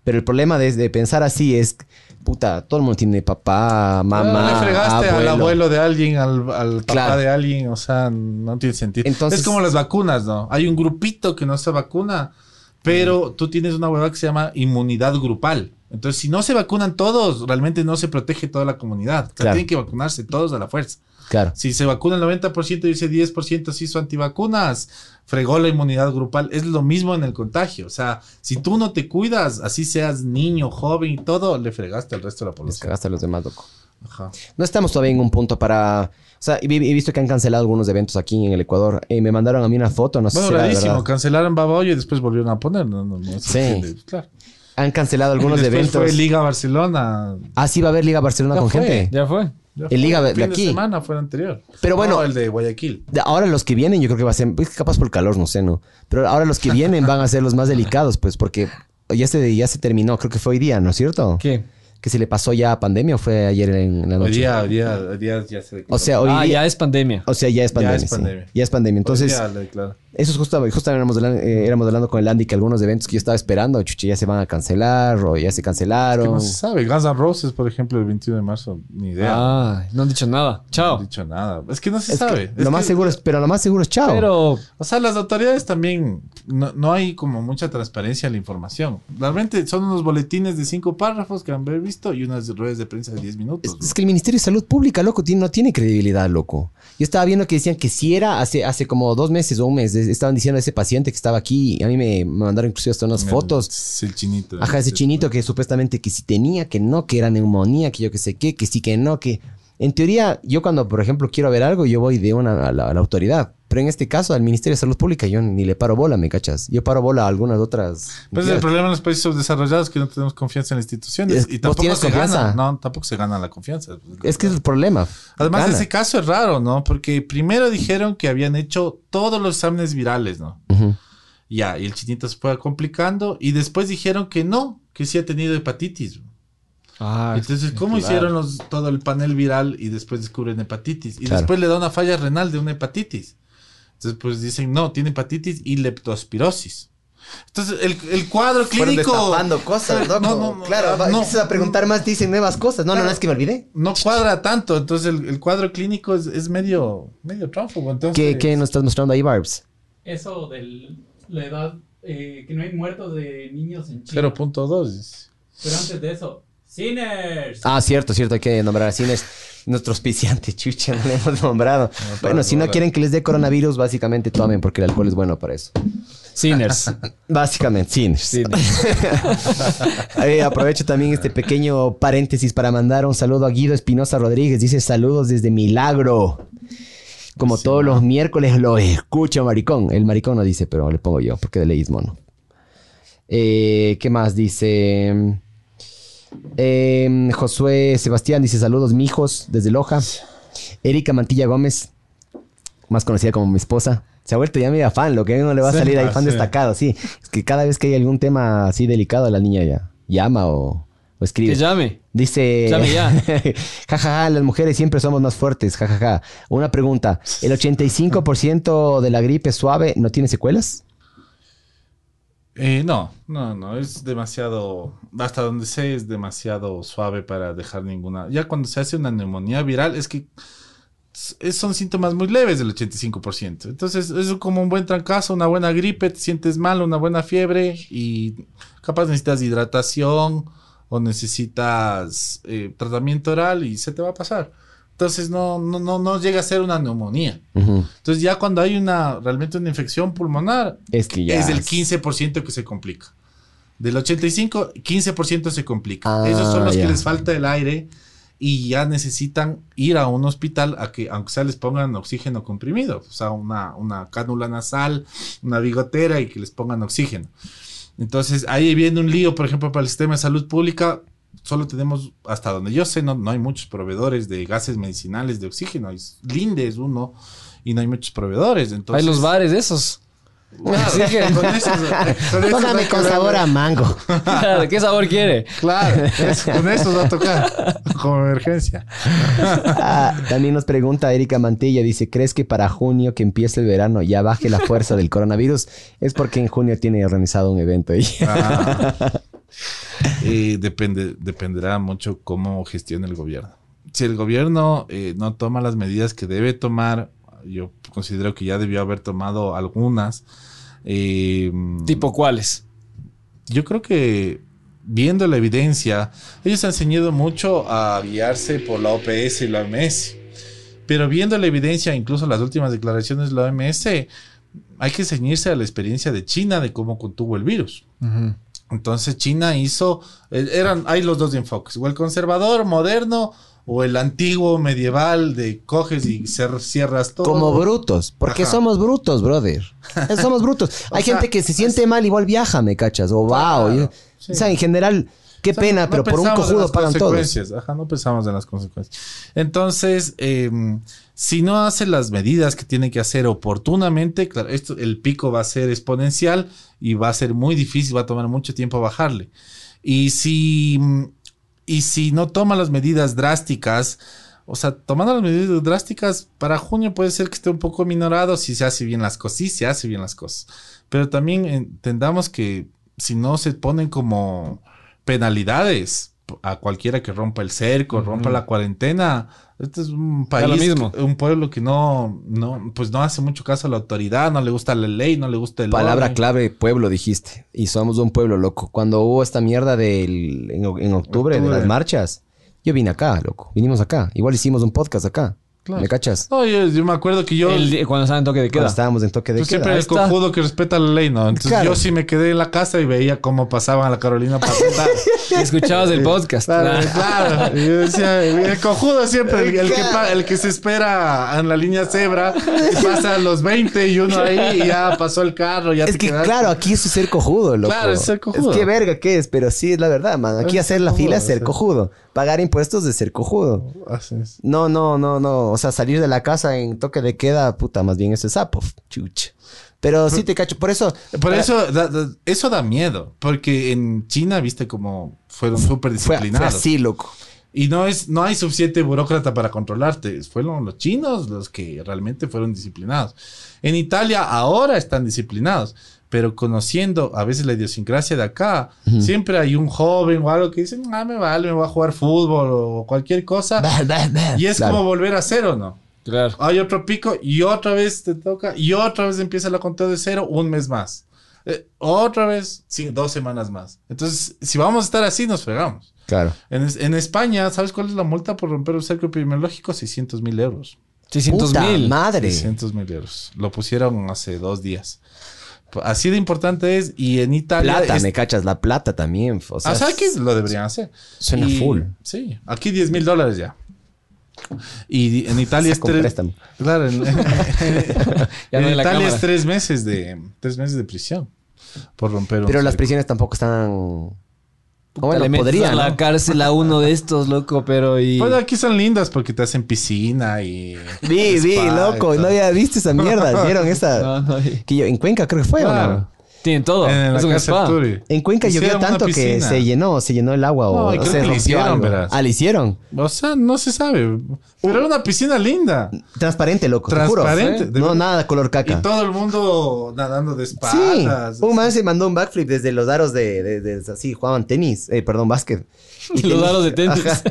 Pero el problema de, de pensar así es, puta, todo el mundo tiene papá, mamá, le fregaste al abuelo. abuelo de alguien, al, al papá Claro. de alguien, o sea, no tiene sentido. Entonces- es como las vacunas, ¿no? Hay un grupito que no se vacuna, pero tú tienes una huevada que se llama inmunidad grupal. Entonces, si no se vacunan todos, realmente no se protege toda la comunidad. O sea, Claro. tienen que vacunarse todos a la fuerza. Claro. Si se vacuna el 90% y ese 10% se hizo antivacunas, fregó la inmunidad grupal. Es lo mismo en el contagio. O sea, si tú no te cuidas, así seas niño, joven y todo, le fregaste al resto de la población. cagaste a los demás, loco. Ajá. No estamos todavía en un punto para... O sea, he, he visto que han cancelado algunos eventos aquí en el Ecuador. Eh, me mandaron a mí una foto, no sé Bueno, si verdad. Cancelaron Babaoyo y después volvieron a poner. No, no, no, Sí. Claro. Han cancelado algunos Y eventos. fue Liga Barcelona. Ah, sí va a haber Liga Barcelona Ya con fue. gente. Ya fue. Ya El Liga de fin aquí. semana fue el anterior. Pero bueno- No, el de Guayaquil. Ahora los que vienen, yo creo que va a ser, pues, capaz por el calor, no sé, ¿no? Pero ahora los que vienen van a ser los más delicados, pues, porque ya se, ya se terminó, creo que fue hoy día, ¿no es cierto? ¿Qué? Que se le pasó ya a pandemia o fue ayer en la Hoy noche. día, hoy día, hoy día ya se declaró. O sea, hoy ah, día, ya es pandemia. o sea, ya es Ya pandemia. es sí. pandemia. Ya es pandemia. Entonces, eso es justo, justo éramos, hablando, eh, éramos hablando con el Andy que algunos eventos que yo estaba esperando, chuche, ya se van a cancelar o ya se Que cancelaron. no se sabe. Guns N' Roses, por ejemplo, el 21 de marzo, ni idea. Ah, no han dicho nada. No Chao. han dicho nada. Es que no se Es que sabe. Es lo más que- seguro es, pero lo más seguro es chao. Pero O sea, las autoridades también no, no hay como mucha transparencia en la información. Realmente son unos boletines de cinco párrafos que han haber visto y unas ruedas de prensa de 10 minutos. Es, que el Ministerio de Salud Pública, loco, tiene- no tiene credibilidad, loco. Yo estaba viendo que decían que si era hace, hace como dos meses o un mes, estaban diciendo a ese paciente que estaba aquí, y a mí me, me mandaron inclusive hasta unas fotos. Es el chinito. Ajá, ese chinito que supuestamente que si tenía, que no, que era neumonía, que yo que sé qué, que sí, que no, que... En teoría, yo cuando, por ejemplo, quiero ver algo, yo voy de una a la, a la autoridad. Pero en este caso, al Ministerio de Salud Pública, yo ni le paro bola, ¿me cachas? Yo paro bola a algunas otras... Pues el problema en los países subdesarrollados es que no tenemos confianza en las instituciones. Es- y ¿vos tampoco tienes se confianza? gana. No, tampoco se gana la confianza. Es que es el problema. Además, Gana. ese caso es raro, ¿no? Porque primero dijeron que habían hecho todos los exámenes virales, ¿no? Ya, y el chinito se fue complicando. Y después dijeron que no, que sí ha tenido hepatitis. Ah, Entonces, ¿cómo claro. hicieron los, todo el panel viral y después descubren hepatitis? Y Claro. después le da una falla renal de una hepatitis. Entonces, pues dicen, no, tiene hepatitis y leptospirosis. Entonces, el, el cuadro Fueron clínico... destapando cosas, No, loco. no, no, claro, va- no. empiezas a preguntar más, dicen nuevas cosas. No, no, no, es que me olvidé. no cuadra tanto. Entonces, el, el cuadro clínico es, es medio, medio tránsfugo. Entonces, ¿Qué, qué nos estás mostrando ahí, Barbs? Eso de la edad, eh, que no hay muertos de niños en Chile. 0.2. Pero antes de eso, Sinners. Ah, cierto, cierto, hay que nombrar a Cines. Nuestro auspiciante, chucha, no le hemos nombrado. bueno, si no quieren que les dé coronavirus, básicamente tomen, porque el alcohol es bueno para eso. Sinners. Básicamente. Sinners. Eh, aprovecho también este pequeño paréntesis para mandar un saludo a Guido Espinosa Rodríguez. Dice saludos desde Milagro. Como todos los miércoles lo escucho, maricón. El maricón no dice, pero le pongo yo, porque de ley es mono. Eh, ¿Qué más dice? Eh, Josué Sebastián dice saludos, mijos, desde Loja. Erika Mantilla Gómez, más conocida como mi esposa. Se ha vuelto ya media fan, lo que no le va a Sí, salir ahí ah, fan sí. destacado, sí. Es que cada vez que hay algún tema así delicado, la niña ya llama o, o escribe. Que llame. Dice. Llame ya. jajaja, las mujeres siempre somos más fuertes. Jajaja. Una pregunta: ¿el 85% de la gripe suave no tiene secuelas? Eh, no, no, no, es demasiado, hasta donde sé, es demasiado suave para dejar ninguna. Ya cuando se hace una neumonía viral, es que s- son síntomas muy leves del 85%. Entonces, es como un buen trancazo, una buena gripe, te sientes mal, una buena fiebre y capaz necesitas hidratación o necesitas eh, tratamiento oral y se te va a pasar. Entonces, no, no, no, no llega a ser una neumonía. Ujú. Entonces, ya cuando hay una, realmente una infección pulmonar, Es que ya. es del 15% que se complica. Del 85, 15% se complica. Ah, Esos son los ya. que les falta el aire y ya necesitan ir a un hospital a que, aunque sea, les pongan oxígeno comprimido. O sea, una, una cánula nasal, una bigotera y que les pongan oxígeno. Entonces, ahí viene un lío, por ejemplo, para el sistema de salud pública. Solo tenemos, hasta donde yo sé, no, no hay muchos proveedores de gases medicinales de oxígeno. Hay- Linde es uno y no hay muchos proveedores. Entonces, Hay los bares esos. Así que, Con esos, con esos Póngame con sabor a mango. claro, ¿qué sabor quiere? Claro, es- con eso va a tocar como emergencia. Ah, también nos pregunta Erika Mantilla, dice, ¿crees que para junio que empiece el verano ya baje la fuerza del coronavirus? Es porque en junio tiene organizado un evento ahí. Ah. Eh, depende, dependerá mucho cómo gestione el gobierno. Si el gobierno eh, no toma las medidas que debe tomar, yo considero que ya debió haber tomado algunas. eh, ¿Tipo cuáles? yo creo que viendo la evidencia, ellos han ceñido mucho a guiarse por la OPS y la OMS. Pero viendo la evidencia, incluso las últimas declaraciones de la OMS, hay que ceñirse a la experiencia de China de cómo contuvo el virus. Entonces China hizo, eh, eran, hay los dos enfoques, o el conservador moderno o el antiguo medieval de coges y cierras todo. Como brutos, porque Ajá. somos brutos, brother. Somos brutos. Hay sea, gente que se siente mal, igual viaja, ¿me cachas? O va, o... Claro, sí. O sea, en general, qué O sea, pena, no pero por un cojudo pagan todos. Ajá, no pensamos en las consecuencias. Entonces, eh, si no hace las medidas que tiene que hacer oportunamente, claro, esto, el pico va a ser exponencial y va a ser muy difícil, va a tomar mucho tiempo bajarle. Y si, y si no toma las medidas drásticas, o sea, tomando las medidas drásticas, para junio puede ser que esté un poco minorado si se hace bien las cosas, sí se hace bien las cosas. Pero también entendamos que si no se ponen como penalidades a cualquiera que rompa el cerco, rompa la cuarentena, este es un país, lo mismo. que- un pueblo que no, no, pues no hace mucho caso a la autoridad, no le gusta la ley, no le gusta el Palabra orden. clave, pueblo, dijiste. Y somos un pueblo, loco. Cuando hubo esta mierda del, en, en octubre, de las marchas, yo vine acá, loco. Vinimos acá. Igual hicimos un podcast acá. Claro. ¿Me cachas? No, yo, yo me acuerdo que yo... El- cuando estaba en toque de Cuando queda. estábamos en toque de Tú siempre queda. eres cojudo que respeta la ley, ¿no? Entonces Claro. yo sí me quedé en la casa y veía cómo pasaban a la Carolina para votar. Escuchabas el podcast. Claro, Ah. claro. Y yo decía, el cojudo siempre, el, el que, el que se espera en la línea cebra, pasa a los 20 y uno ahí y ya pasó el carro, ya Es te que, quedaste. claro, aquí es ser cojudo, loco. Claro, es ser cojudo. Es que verga, ¿qué es? Pero sí, es la verdad, man. Aquí Es hacer la cojudo, fila es ser sí. cojudo. Pagar impuestos es ser cojudo. Así es. No, no, no, no. O sea, salir de la casa en toque de queda, puta, más bien ese sapo. Chucha. Pero sí te cacho. Por eso. Por eso, da, da- eso da miedo, porque en China, viste cómo fueron súper Fue, fue disciplinados. así, loco. Y no es, no hay suficiente burócrata para controlarte. Fueron los chinos los que realmente fueron disciplinados. En Italia ahora están disciplinados, pero conociendo a veces la idiosincrasia de acá, siempre hay un joven o algo que dicen, ah, me vale, me voy a jugar fútbol o cualquier cosa. Bah, bah, bah. Y es Claro. como volver a cero, ¿no? Claro. Hay otro pico y otra vez te toca y otra vez empieza la conteo de cero un mes más. Eh, otra vez, sí, dos semanas más. Entonces, si vamos a estar así, nos fregamos. Claro. En, es- en España, ¿sabes cuál es la multa por romper el cerco epidemiológico? 600 mil euros. 600 Puta mil. madre. 600 mil euros. Lo pusieron hace dos días. Así de importante es. Y en Italia. Plata, es- me cachas. La plata también. O sea, Ah, ¿sabes qué? Lo deberían hacer. Suena Y- full. Sí. Aquí 10 mil dólares ya. Y en Italia es tres. Claro, en, no Italia es tres meses de tres meses de prisión por romper Pero las prisiones tampoco están. O bueno, le metes podrían. a la ¿no? cárcel a uno de estos, loco, pero y... Pues aquí son lindas porque te hacen piscina y. Vi, vi, y loco. todo. No había visto esa mierda. ¿Vieron esa? No, no, y- Que yo, en Cuenca creo que fue, ¿o Claro. no? Tienen todo. En la es un spa. En Cuenca llovió tanto que se llenó, se llenó el agua No, o, y se rompió hicieron, algo. verás. Ah, le hicieron. O sea, no se sabe. Pero era una piscina linda. Transparente, loco, te juro. Transparente. de No, nada de color Y caca. todo el mundo nadando de Sí, espaldas. un man se mandó un backflip desde los aros de, de- de- así, jugaban tenis, eh, perdón, básquet. Y Los aros de tenis. Ajá,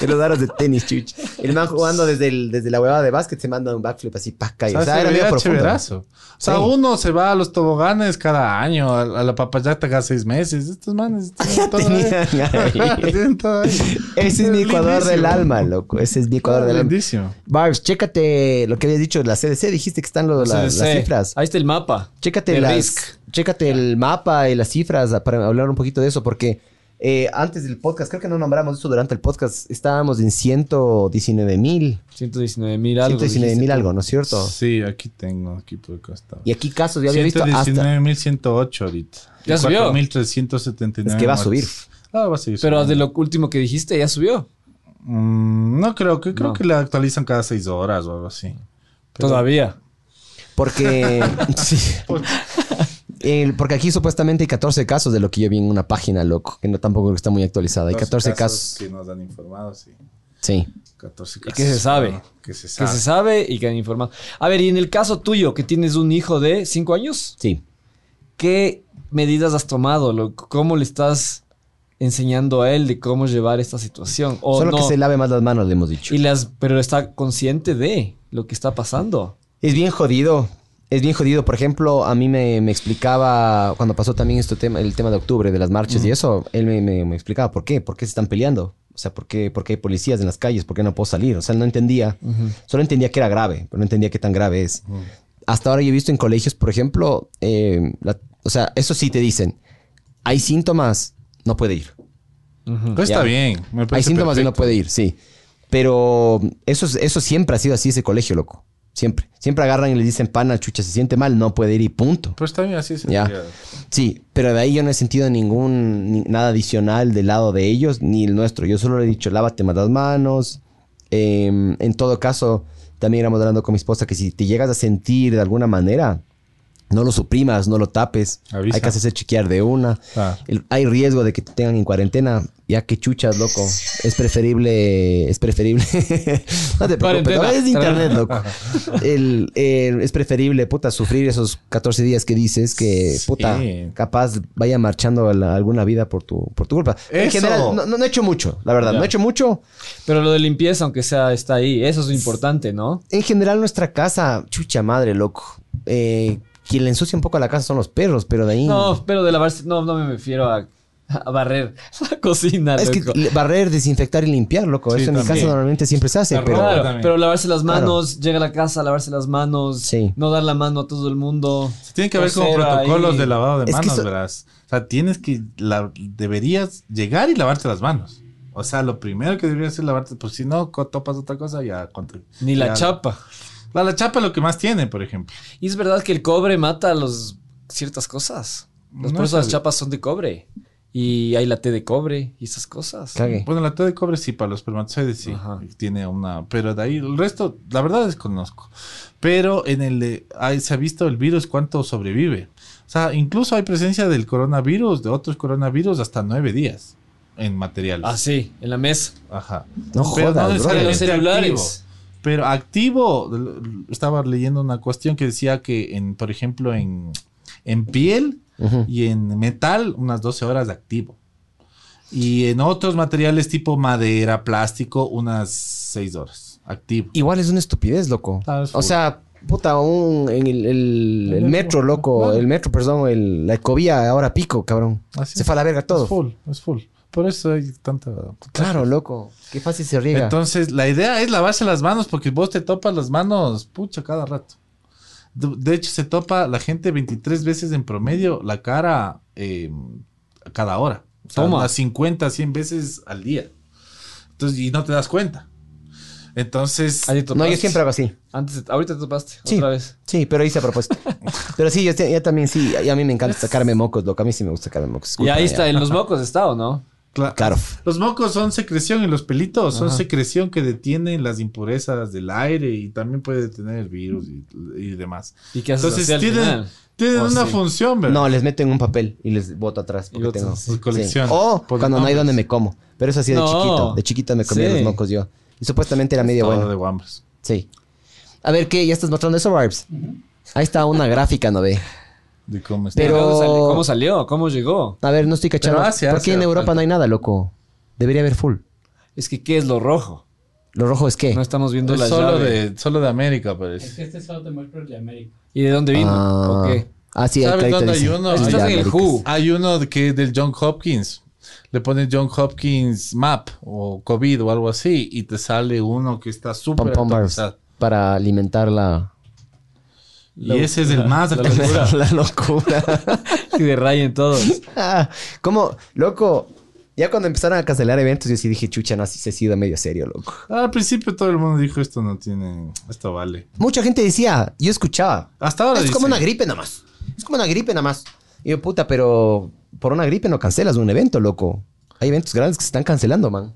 de los aros de tenis, chuch. El man jugando desde, el, desde la huevada de básquet se manda un backflip así, paca. O O sea, sea, se era medio profundo. O sea, Sí. uno se va a los toboganes cada año, a, a la papayata cada seis meses. Estos manes tienen todo. Tienen. Ese es mi Ecuador del alma, loco. Ese es mi Ecuador del alma. Lindísimo. Barbs, chécate lo que habías dicho, la CDC, dijiste que están lo- la- las cifras. Ahí está el mapa. Chécate, de las, chécate el mapa y las cifras ah, para hablar un poquito de eso, porque eh, antes del podcast, creo que no nombramos eso durante el podcast, estábamos en 119 mil, 119 mil algo. 119 mil algo, ¿no es cierto? Sí, aquí tengo, aquí por acá está. Y aquí casos, ya había visto hasta... 119.108 ahorita. Ya subió. 4.379. Es que va a subir. Ah, va a seguir Pero subiendo. de lo último que dijiste, ya subió. Mm, no creo que creo No. que la actualizan cada seis horas o algo así. Pero- Todavía. Porque... sí. El- porque aquí supuestamente hay 14 casos de lo que yo vi en una página, loco, que no tampoco está muy actualizada. Hay 14 casos. que nos han informado, sí. Sí. 14 Y casos. que se sabe. Que se Que sabe. se sabe y que han informado. A ver, y en el caso tuyo, que tienes un hijo de 5 años, Sí. ¿qué medidas has tomado? loco? ¿Cómo le estás enseñando a él de cómo llevar esta situación? O Solo no, que se lave más las manos, le hemos dicho. y las, pero está consciente de lo que está pasando. Es bien jodido. Es bien jodido. Por ejemplo, a mí me, me explicaba cuando pasó también este tema, el tema de octubre, de las marchas y eso, él me, me- me explicaba por qué, por qué se están peleando. O sea, por qué, por qué hay policías en las calles, por qué no puedo salir. O sea, no entendía. Solo entendía que era grave, pero no entendía qué tan grave es. Hasta ahora yo he visto en colegios, por ejemplo, eh, la- o sea, eso sí te dicen, hay síntomas, no puede ir. Pues está bien. me Hay síntomas y no perfecto. puede ir, sí. Pero eso, es- eso siempre ha sido así ese colegio, loco. Siempre. Siempre agarran y le dicen, pana, chucha, se siente mal, no puede ir y punto. Pero está bien, así. Ya. Sí, pero de ahí yo no he sentido ningún, ni- nada adicional del lado de ellos, ni el nuestro. Yo solo le he dicho, lávate más las manos. Em, en todo caso, también éramos hablando con mi esposa que si te llegas a sentir de alguna manera, no lo suprimas, no lo tapes. Avisa. Hay que hacerse chequear de una. Ah. El- hay riesgo de que te tengan en cuarentena, ya que chuchas, loco. Es preferible, es preferible. no te preocupes, no, es de internet, loco. El- el- es preferible, puta, sufrir esos 14 días que dices que, Sí. puta, capaz vaya marchando a la- alguna vida por tu, por tu culpa. En general, no, no- no he hecho mucho, la verdad, Ya. no he hecho mucho. Pero lo de limpieza, aunque sea, está ahí. Eso es lo importante, ¿no? En general, nuestra casa, chucha madre, loco. Eh, quien le ensucia un poco la casa son los perros, pero de ahí. No, pero de lavarse, no, no me refiero a, a barrer la cocina. Es que loco. barrer, desinfectar y limpiar, loco. Sí, Eso en mi casa normalmente siempre se hace, pero. Claro, pero lavarse las manos, llega a la casa, lavarse las manos, Sí. no dar la mano a todo el mundo. Tiene que haber como protocolos ahí. de lavado de Es manos, eso- verás. O sea, tienes que. la- deberías llegar y lavarte las manos. O sea, lo primero que deberías hacer es lavarte. Pues si no, topas otra cosa, ya. Ni la chapa. La, la chapa es lo que más tiene, por ejemplo. Y es verdad que el cobre mata a los ciertas cosas. Los No por eso las chapas son de cobre. Y hay la té de cobre y esas cosas. Cague. Bueno, la té de cobre sí, para los espermatozoides sí. Ajá. Tiene una. Pero de ahí, el resto, la verdad desconozco. Pero en el. de- ahí se ha visto el virus cuánto sobrevive. O sea, incluso hay presencia del coronavirus, de otros coronavirus, hasta nueve días en materiales. Ah, sí, en la mesa. Ajá. No Pero jodas, no bro. Los activo. Pero activo, estaba leyendo una cuestión que decía que, en, por ejemplo, en, en piel Ujú. y en metal, unas 12 horas de activo. Y en otros materiales tipo madera, plástico, unas 6 horas activo. Igual es una estupidez, loco. Ah, o sea, puta, un, en el, el- el metro, loco. Claro. El metro, perdón, el- la ecovía ahora pico, cabrón. Así Se es. fue a la verga todo. Es full, es full. Por eso hay tanta... Claro, loco. Qué fácil se riega. Entonces, la idea es lavarse las manos porque vos te topas las manos, pucha, cada rato. De, hecho, se topa la gente 23 veces en promedio la cara eh, cada hora. O sea, Toma. unas 50, 100 veces al día. Entonces, y no te das cuenta. Entonces, Ahí no, yo siempre hago así. Antes, ahorita te topaste, Sí. otra vez. Sí, pero hice a propósito. pero sí, yo, también sí. Y a mí me encanta sacarme mocos, loco. A mí sí me gusta sacarme mocos. Y ahí Disculpa, está, ya. en los mocos está, ¿o no? Cla- Claro. los mocos son secreción y los pelitos son Ajá. secreción que detienen las impurezas del aire y también puede detener el virus y, y demás. ¿Y qué haces Entonces, tienen, final? tienen Oh, una sí. función, ¿verdad? No, les meto en un papel y les boto atrás. Porque tengo. colección. Sí. O Por cuando no hay donde me como. Pero eso así de No. chiquito. De chiquito me comía Sí. los mocos yo. Y supuestamente era medio Todo bueno. de Sí. A ver, ¿qué? ¿Ya estás mostrando eso, Barbs? Ahí está una gráfica, ¿no ve? De cómo está. Pero-. ¿Cómo salió? ¿Cómo llegó? A ver, no estoy cachando. Pero hace, ¿Por hace qué en Europa falta. no hay nada, loco? Debería haber full. Es que, ¿qué es lo rojo? ¿Lo rojo es qué? No estamos viendo Es la solo llave. de, solo de América, Es parece. que este solo te muestra el de América. ¿Y de dónde vino? Ah, ah, sí, ¿Sabes dónde hay uno? Es Estás en el. Who. Hay uno que es del John Hopkins. Le pones John Hopkins Map o COVID o algo así y te sale uno que está súper. Para alimentar la... Y ese es el más actualizado. la locura. Que de rayen todos. Ah, ¿Cómo? Loco, ya cuando empezaron a cancelar eventos, yo sí dije, chucha, no, así se ha sido medio serio, loco. Al principio todo el mundo dijo esto no tiene, esto vale. Mucha gente decía, yo escuchaba, Hasta ahora es como una gripe nada más. Es como una gripe nada más. Y yo, puta, pero por una gripe no cancelas un evento, loco. Hay eventos grandes que se están cancelando, man.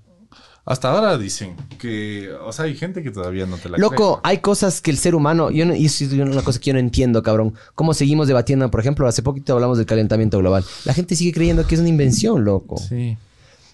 Hasta ahora dicen que, o sea, hay gente que todavía no te la Loco, cree. hay cosas que el ser humano, yo no, y eso es una cosa que yo no entiendo, cabrón. ¿Cómo seguimos debatiendo? Por ejemplo, hace poquito hablamos del calentamiento global. La gente sigue creyendo que es una invención, loco. Sí.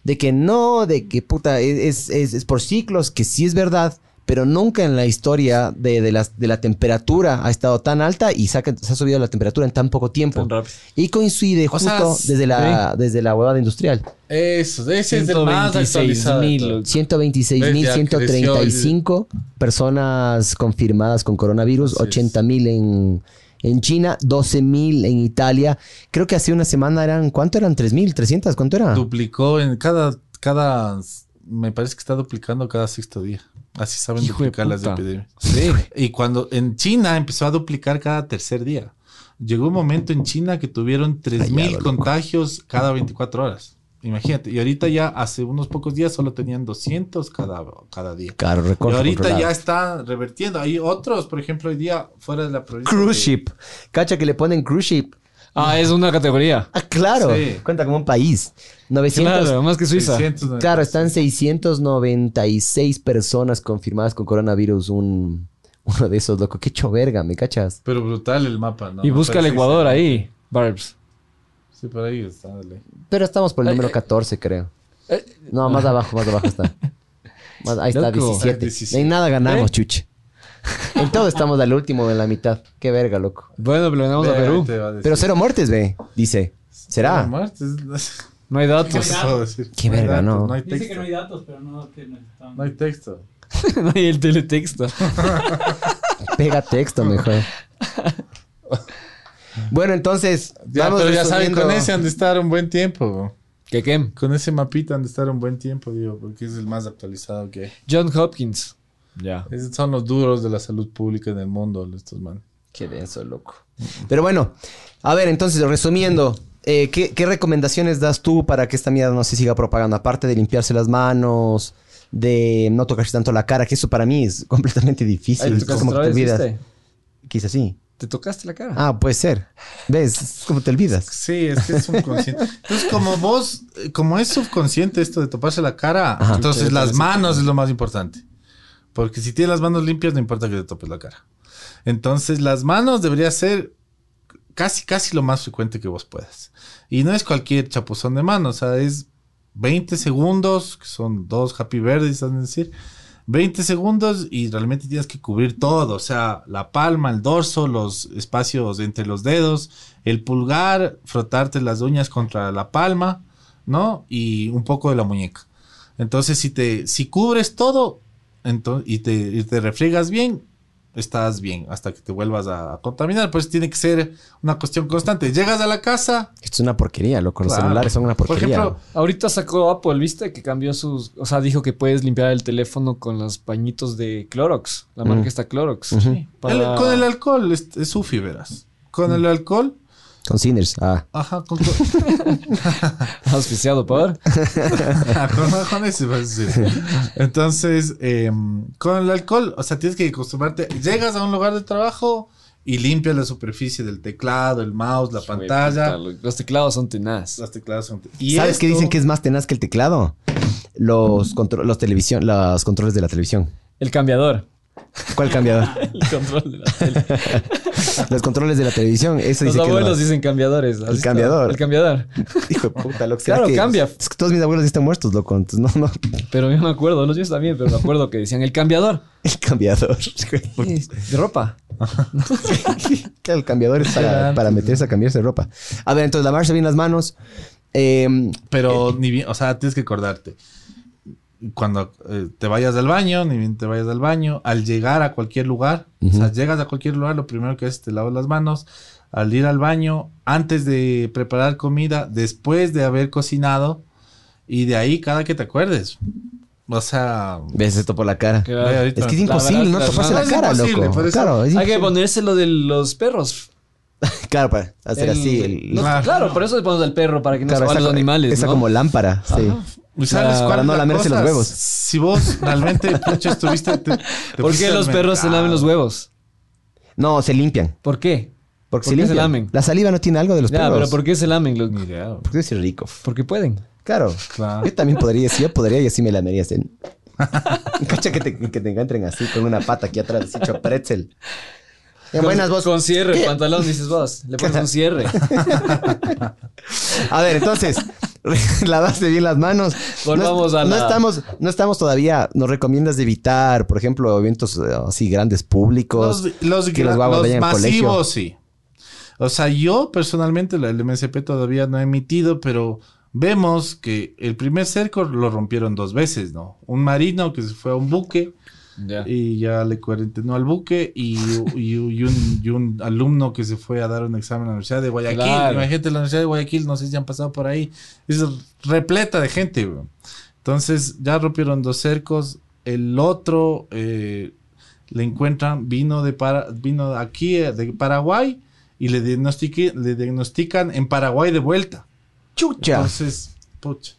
De que no, de que puta, es, es, es por ciclos, que sí es verdad, pero nunca en la historia de, de, las- de la temperatura ha estado tan alta y se ha, se ha subido la temperatura en tan poco tiempo. Tan rápido. Y coincide O justo sea, desde la, desde la huevada industrial. Eso, ese es el más 126 actualizado. de mil. todos. 126.135 personas confirmadas con coronavirus, Así es. 80.000 en, en China, 12.000 en Italia. Creo que hace una semana eran, ¿cuánto eran? ¿3.000? ¿300? ¿Cuánto era? Duplicó en cada, cada, me parece que está duplicando cada sexto día. Así saben Hijo de duplicar las epidemias. Sí. Y cuando en China empezó a duplicar cada tercer día. Llegó un momento en China que tuvieron 3.000 Callado, loco. contagios cada 24 horas. Imagínate. Y ahorita ya hace unos pocos días solo tenían 200 cada, cada día. Claro, Y ahorita controlado. ya está revertiendo. Hay otros, por ejemplo, hoy día fuera de la provincia. Cruise de- ship. Cacha que le ponen cruise ship. Ah, es una categoría. Ah, claro. Sí. Cuenta como un país. 900. Claro, más que Suiza. 690. Claro, están 696 personas confirmadas con coronavirus. Un, uno de esos, loco. Qué hecho verga, ¿me cachas? Pero brutal el mapa, ¿no? y busca el Ecuador ahí, Barbs. Sí, por ahí está. dale. Pero estamos por el Eh, número eh. 14, creo. No, más abajo, más abajo está. Más- ahí está, Loco. 17. 17. En nada ganamos, ¿Eh? chuche. En todo estamos al último, en la mitad. Qué verga, loco. Bueno, pero ganamos a Perú. te va a decir. Pero cero muertes, ve, dice. Cero ¿Será? muertes. No hay ¿Qué datos. te puedo decir? Qué hay verga, datos, no. No hay Dice texto. que no hay datos, pero no tiene. No hay texto. no hay el teletexto. Pega texto mejor. Bueno, entonces. Ya, vamos pero ya saben, resumiendo- con ese han de estar un buen tiempo. ¿Qué qué? Con ese mapita han de estar un buen tiempo, digo, porque es el más actualizado que hay. John Hopkins. Ya. Esos son los duros de la salud pública en el mundo, estos manes. Qué denso, loco. Pero bueno, a ver, entonces, resumiendo, eh, ¿qué, qué recomendaciones das tú para que esta mierda no se siga propagando? Aparte de limpiarse las manos, de no tocarse tanto la cara, que eso para mí es completamente difícil. Ay, ¿te es como que te olvidas. viste? Quizás sí. ¿Te tocaste la cara? Ah, puede ser. ¿Ves? Es como te olvidas. Sí, es que es subconsciente. Entonces, como vos, eh, como es subconsciente esto de toparse la cara, Ajá. entonces las manos es lo más importante. Porque si tienes las manos limpias, no importa que te topes la cara. Entonces, las manos debería ser casi, casi lo más frecuente que vos puedas. Y no es cualquier chapuzón de manos, o sea, es 20 segundos, que son dos happy verdes, es decir. 20 segundos y realmente tienes que cubrir todo, o sea, la palma, el dorso, los espacios entre los dedos, el pulgar, frotarte las uñas contra la palma, ¿no? Y un poco de la muñeca. Entonces, si te si cubres todo ento- y, te, y te refriegas bien, estás bien hasta que te vuelvas a, a contaminar. Pues tiene que ser una cuestión constante. Llegas a la casa. Esto es una porquería, loco. Los claro. celulares son una Por porquería. ejemplo, Ahorita sacó Apple, ¿viste? Que cambió sus... O sea, dijo que puedes limpiar el teléfono con los pañitos de Clorox. La marca Mm. está Clorox. Ujú. Para- el- con el alcohol es, es sufi, verás. Con el alcohol, Con Sinners. Ah. ajá, con, Auspiciado por... Ah, con, con ese vas a decir. Entonces, eh, con el alcohol, o sea, tienes que acostumbrarte. Llegas a un lugar de trabajo y limpias la superficie del teclado, el mouse, la pantalla. Los teclados son tenaz. Las teclados son. Y ¿Sabes qué dicen que es más tenaz que el teclado? Los, contro- los, televisión, los controles de la televisión. El cambiador. ¿Cuál cambiador? El control de la tele. los controles de la televisión. Eso Los dice que abuelos más- dicen cambiadores. ¿has El cambiador. El cambiador. Hijo de puta, loco. ¿será Claro, que- cambia. Es que todos mis abuelos están muertos, loco. Entonces, no, no. Pero yo me acuerdo, los míos también, pero me acuerdo que decían el cambiador. El cambiador. De ropa. El cambiador es para, para meterse a cambiarse de ropa. A ver, entonces lavarse bien las manos. Eh, Pero ni bien, o sea, tienes que acordarte. Cuando eh, te vayas al baño, ni bien te vayas al baño, al llegar a cualquier lugar, o sea, llegas a cualquier lugar, lo primero que haces es te lavas las manos, al ir al baño, antes de preparar comida, después de haber cocinado, y de ahí cada que te acuerdes. O sea, ves esto por la cara. Es que es La imposible verdad, no toparse la manos- cara, loco. Claro, es Hay que ponerse lo de los perros. Claro, para hacer El- así. El, los- Claro. claro. por eso le ponemos al perro, para que no claro, se vayan los animales. esa ¿no? como lámpara. Sí. ¿y ¿sabes Para cuál es no la lamerse los huevos. Si vos realmente, pucha, estuviste... te- te ¿Por qué los perros se lamen los huevos? No, se limpian. ¿Por qué? Porque ¿Por se qué se limpian. lamen? La saliva no tiene algo de los Ya, perros. pero ¿por qué se lamen? Ni idea. Porque es rico. Porque pueden. Claro. Claro. Yo también podría, si yo podría, y así me la mería. así. Cacha que te, que te encuentren así con una pata aquí atrás, así hecho pretzel. En buenas vos. Con cierre, pantalón, dices vos. Le pones un cierre. A ver, entonces, lavaste bien las manos. Volvamos no, a no la- estamos, no estamos todavía. Nos recomiendas evitar, por ejemplo, eventos eh, así grandes públicos. Los, los, que los los vayan al colegio. masivos, sí. O sea, yo personalmente, la- el MSP todavía no ha emitido, pero vemos que el primer cerco lo rompieron dos veces, ¿no? Un marino que se fue a un buque Y ya le cuarentenó al buque y, y- y un, y un alumno que se fue a dar un examen a la Universidad de Guayaquil. Claro. Imagínate, la Universidad de Guayaquil, no sé si han pasado por ahí, es repleta de gente. Entonces ya rompieron dos cercos. El otro eh, le encuentran, vino, de para, vino aquí eh, de Paraguay y le, le diagnostican en Paraguay de vuelta. Chucha. Entonces, pucha.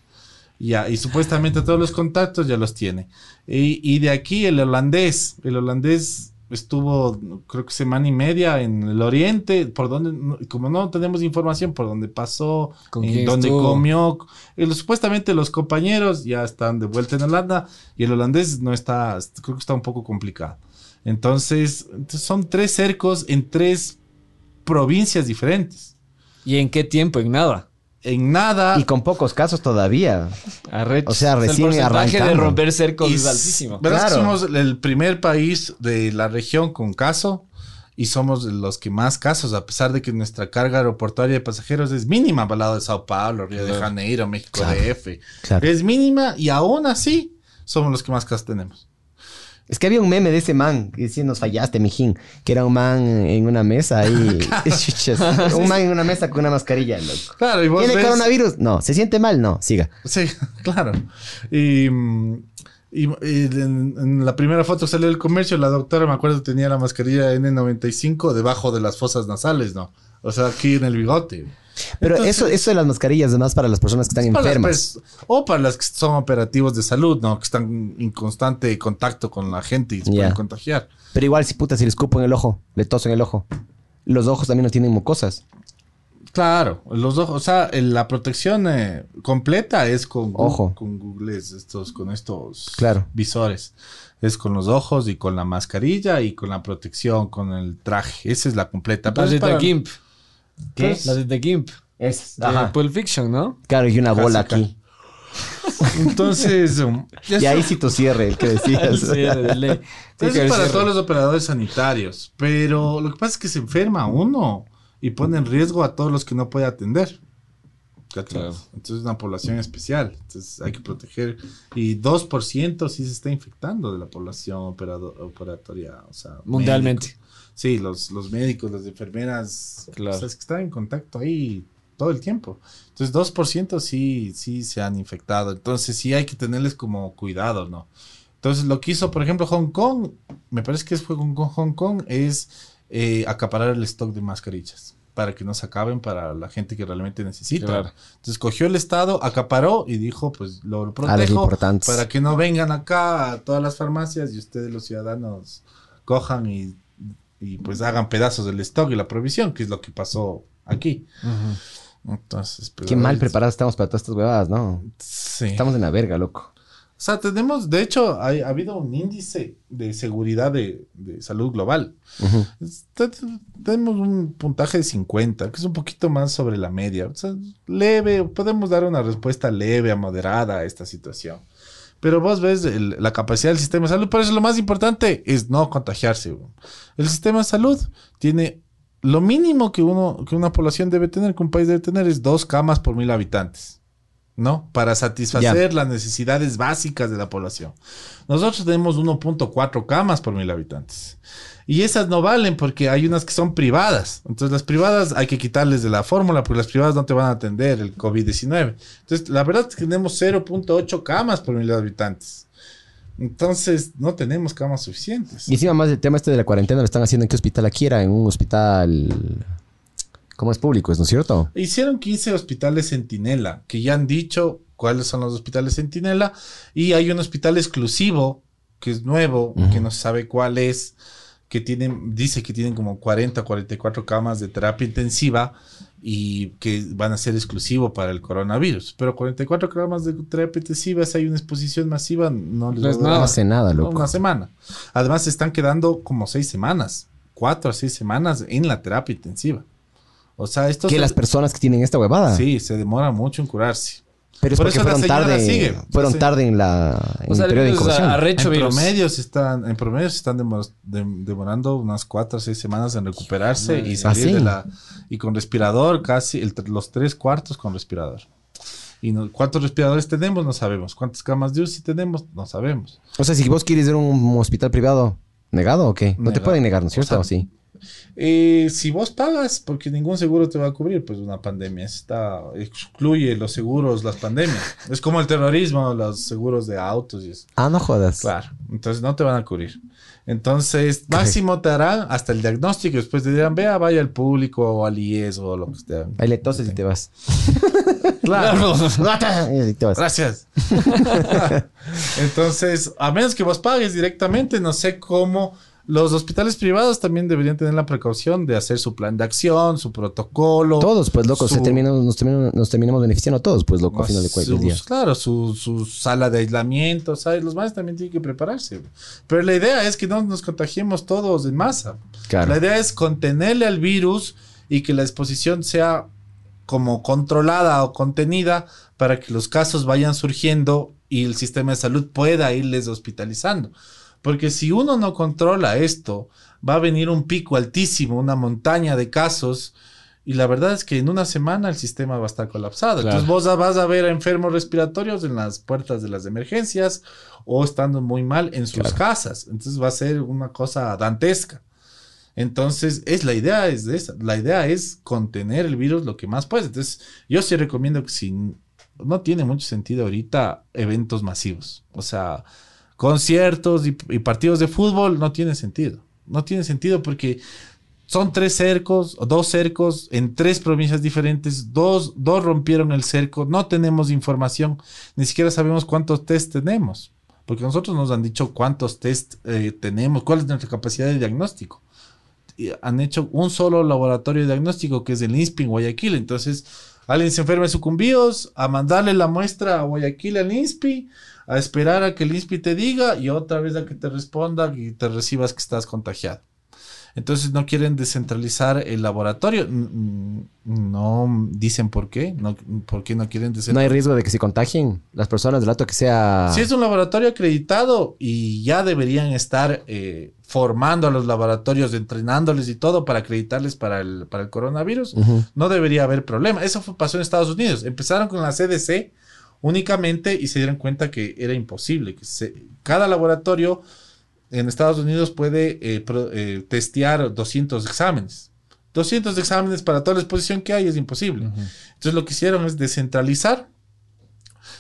Ya, y supuestamente todos los contactos ya los tiene. Y, y de aquí el holandés, el holandés estuvo creo que semana y media en el oriente, por donde, como no tenemos información por dónde pasó, ¿Con en dónde estuvo? comió, y los- supuestamente los compañeros ya están de vuelta en Holanda y el holandés no está, creo que está un poco complicado. Entonces son tres cercos en tres provincias diferentes. ¿Y en qué tiempo? En nada. En nada. Y con pocos casos todavía. Arrecho. O sea, recién el porcentaje de arrancando. romper cercos Y es altísimo. ¿Verdad que Claro. somos el primer país de la región con caso? Y somos los que más casos, a pesar de que nuestra carga aeroportuaria de pasajeros es mínima al lado de Sao Paulo, Río de Claro. Janeiro, México Claro. DF. Claro. Es mínima y aún así somos los que más casos tenemos. Es que había un meme de ese man que decía, nos fallaste, mijín. Que era un man en una mesa ahí. Chuchas. un man en una mesa con una mascarilla, loco. Claro, y vos ¿Tiene ves- coronavirus? No. ¿Se siente mal? No. Siga. Sí, claro. Y, y- y en, en la primera foto que salió del comercio, la doctora, me acuerdo, tenía la mascarilla N95 debajo de las fosas nasales, ¿no? O sea, aquí en el bigote. Pero Entonces- eso, eso de las mascarillas es más para las personas que están Para enfermas. o para las que son operativos de salud, ¿no? Que están en constante contacto con la gente y se Ya. pueden contagiar. Pero igual, si puta, si le escupo en el ojo, le toso en el ojo. Los ojos también no tienen mucosas. Claro, los ojos, o sea, la protección eh, completa es con, Ojo. con googles, estos, con estos Claro. visores. Es con los ojos y con la mascarilla y con la protección, con el traje. Esa es la completa. Pero Las es de para- Gimp. ¿Qué? Las de The Gimp. Es. De Ajá. Pulp Fiction, ¿no? Claro, y una bola aquí. Entonces, um, Y ahí sí tu cierre, el que decías. Sí, de. Eso es para cierre. todos los operadores sanitarios. Pero lo que pasa es que se enferma uno y pone en riesgo a todos los que no puede atender. Claro. Entonces es una población especial. Entonces hay que proteger. Y 2% sí se está infectando de la población operado- operatoria. O sea, Mundialmente. Sí, los, los médicos, las enfermeras. Claro. O sea, es que están en contacto ahí todo el tiempo. Entonces 2% sí, sí se han infectado. Entonces sí hay que tenerles como cuidado, ¿no? Entonces, lo que hizo, por ejemplo, Hong Kong, me parece que fue con Hong Kong, es eh, acaparar el stock de mascarillas para que no se acaben para la gente que realmente necesita. Claro. Entonces, cogió el Estado, acaparó y dijo, pues lo Ah, protejo para que no vengan acá a todas las farmacias y ustedes, los ciudadanos, cojan y, y, pues hagan pedazos del stock y la provisión, que es lo que pasó aquí. Entonces, pues, Qué mal preparados estamos para todas estas huevadas, ¿no? Sí. Estamos en la verga, loco. O sea, tenemos, de hecho, hay- ha habido un índice de seguridad de, de salud global. Está- tenemos un puntaje de 50, que es un poquito más sobre la media. O sea, leve, podemos dar una respuesta leve a moderada a esta situación. Pero vos ves el- la capacidad del sistema de salud, por eso lo más importante es no contagiarse. El sistema de salud tiene lo mínimo que uno, que una población debe tener, que un país debe tener, es dos camas por mil habitantes. ¿No? Para satisfacer las necesidades básicas de la población. Nosotros tenemos 1.4 camas por mil habitantes. Y esas no valen porque hay unas que son privadas. Entonces las privadas hay que quitarles de la fórmula porque las privadas no te van a atender el COVID-19. Entonces la verdad es que tenemos 0.8 camas por mil habitantes. Entonces no tenemos camas suficientes. Y encima más el tema este de la cuarentena lo están haciendo en qué hospital aquí era, en un hospital... ¿Cómo es público? ¿No es cierto? Hicieron 15 hospitales Centinela, que ya han dicho cuáles son los hospitales Centinela, y hay un hospital exclusivo, que es nuevo, Ujú. que no se sabe cuál es, que tienen, dice que tienen como 40, 44 camas de terapia intensiva y que van a ser exclusivo para el coronavirus. Pero 44 camas de terapia intensiva, si hay una exposición masiva, no les No va a No hace nada, loco. una semana. Además, se están quedando como seis semanas, cuatro a seis semanas en la terapia intensiva. O sea, esto Que se- las personas que tienen esta huevada. sí, se demora mucho en curarse. Pero es Por porque eso la fueron señora tarde. sigue. Fueron Sí. tarde en la en O sea, el periodo de incubación. arrecho en virus. promedio se están, en promedio se están demo- dem- demorando unas cuatro o seis semanas en recuperarse y Ah, salir sí. de la y con respirador casi el tr- los tres cuartos con respirador. Y no- cuántos respiradores tenemos no sabemos. Cuántas camas de UCI tenemos no sabemos. O sea, si vos quieres ir a un hospital privado, ¿negado o qué? No te Negado. pueden negar, ¿no es cierto? O ¿O sea, sí? Eh, si vos pagas, porque ningún seguro te va a cubrir, pues una pandemia está excluye los seguros, las pandemias. Es como el terrorismo, los seguros de autos y eso. Ah, no jodas. Claro, entonces no te van a cubrir. Entonces, máximo te harán hasta el diagnóstico. Después te dirán, vea, vaya al público o al IES o lo que esté. Ahí le toses y te vas. Claro. Gracias. Entonces, a menos que vos pagues directamente, no sé cómo. Los hospitales privados también deberían tener la precaución de hacer su plan de acción, su protocolo. Todos, pues, loco, se terminó- nos, terminamos, nos terminamos beneficiando todos, pues, loco, al final de cuentas día. Claro, su, su sala de aislamiento, ¿sabes? Los más también tienen que prepararse. Pero la idea es que no nos contagiemos todos en masa. Claro. La idea es contenerle al virus y que la exposición sea como controlada o contenida para que los casos vayan surgiendo y el sistema de salud pueda irles hospitalizando. Porque si uno no controla esto, va a venir un pico altísimo, una montaña de casos, y la verdad es que en una semana el sistema va a estar colapsado. Claro. Entonces vos vas a ver a enfermos respiratorios en las puertas de las emergencias o estando muy mal en sus casas. Entonces va a ser una cosa dantesca. Entonces, es la idea es de esa. La idea es contener el virus lo que más puedes. Entonces, yo sí recomiendo que si no tiene mucho sentido ahorita eventos masivos. O sea, conciertos y, y partidos de fútbol no tiene sentido. No tiene sentido porque son tres cercos, o dos cercos en tres provincias diferentes. Dos, dos rompieron el cerco. No tenemos información. Ni siquiera sabemos cuántos test tenemos. Porque nosotros nos han dicho cuántos test eh, tenemos, cuál es nuestra capacidad de diagnóstico y han hecho un solo laboratorio de diagnóstico que es el INSPI en Guayaquil. Entonces, alguien se enferma de sucumbíos, a mandarle la muestra a Guayaquil al INSPI, a esperar a que el INSPI te diga y otra vez a que te responda y te recibas que estás contagiado. Entonces no quieren descentralizar el laboratorio. No dicen por qué. No, ¿Por qué no quieren No descentralizar? hay riesgo de que se contagien las personas del rato que sea. Si es un laboratorio acreditado y ya deberían estar eh, formando a los laboratorios, entrenándoles y todo para acreditarles para el, para el coronavirus, no debería haber problema. Eso fue- pasó en Estados Unidos. Empezaron con la CDC únicamente y se dieron cuenta que era imposible. Que se- cada laboratorio en Estados Unidos puede eh, pro- eh, testear 200 exámenes. 200 exámenes para toda la exposición que hay es imposible. Entonces lo que hicieron es descentralizar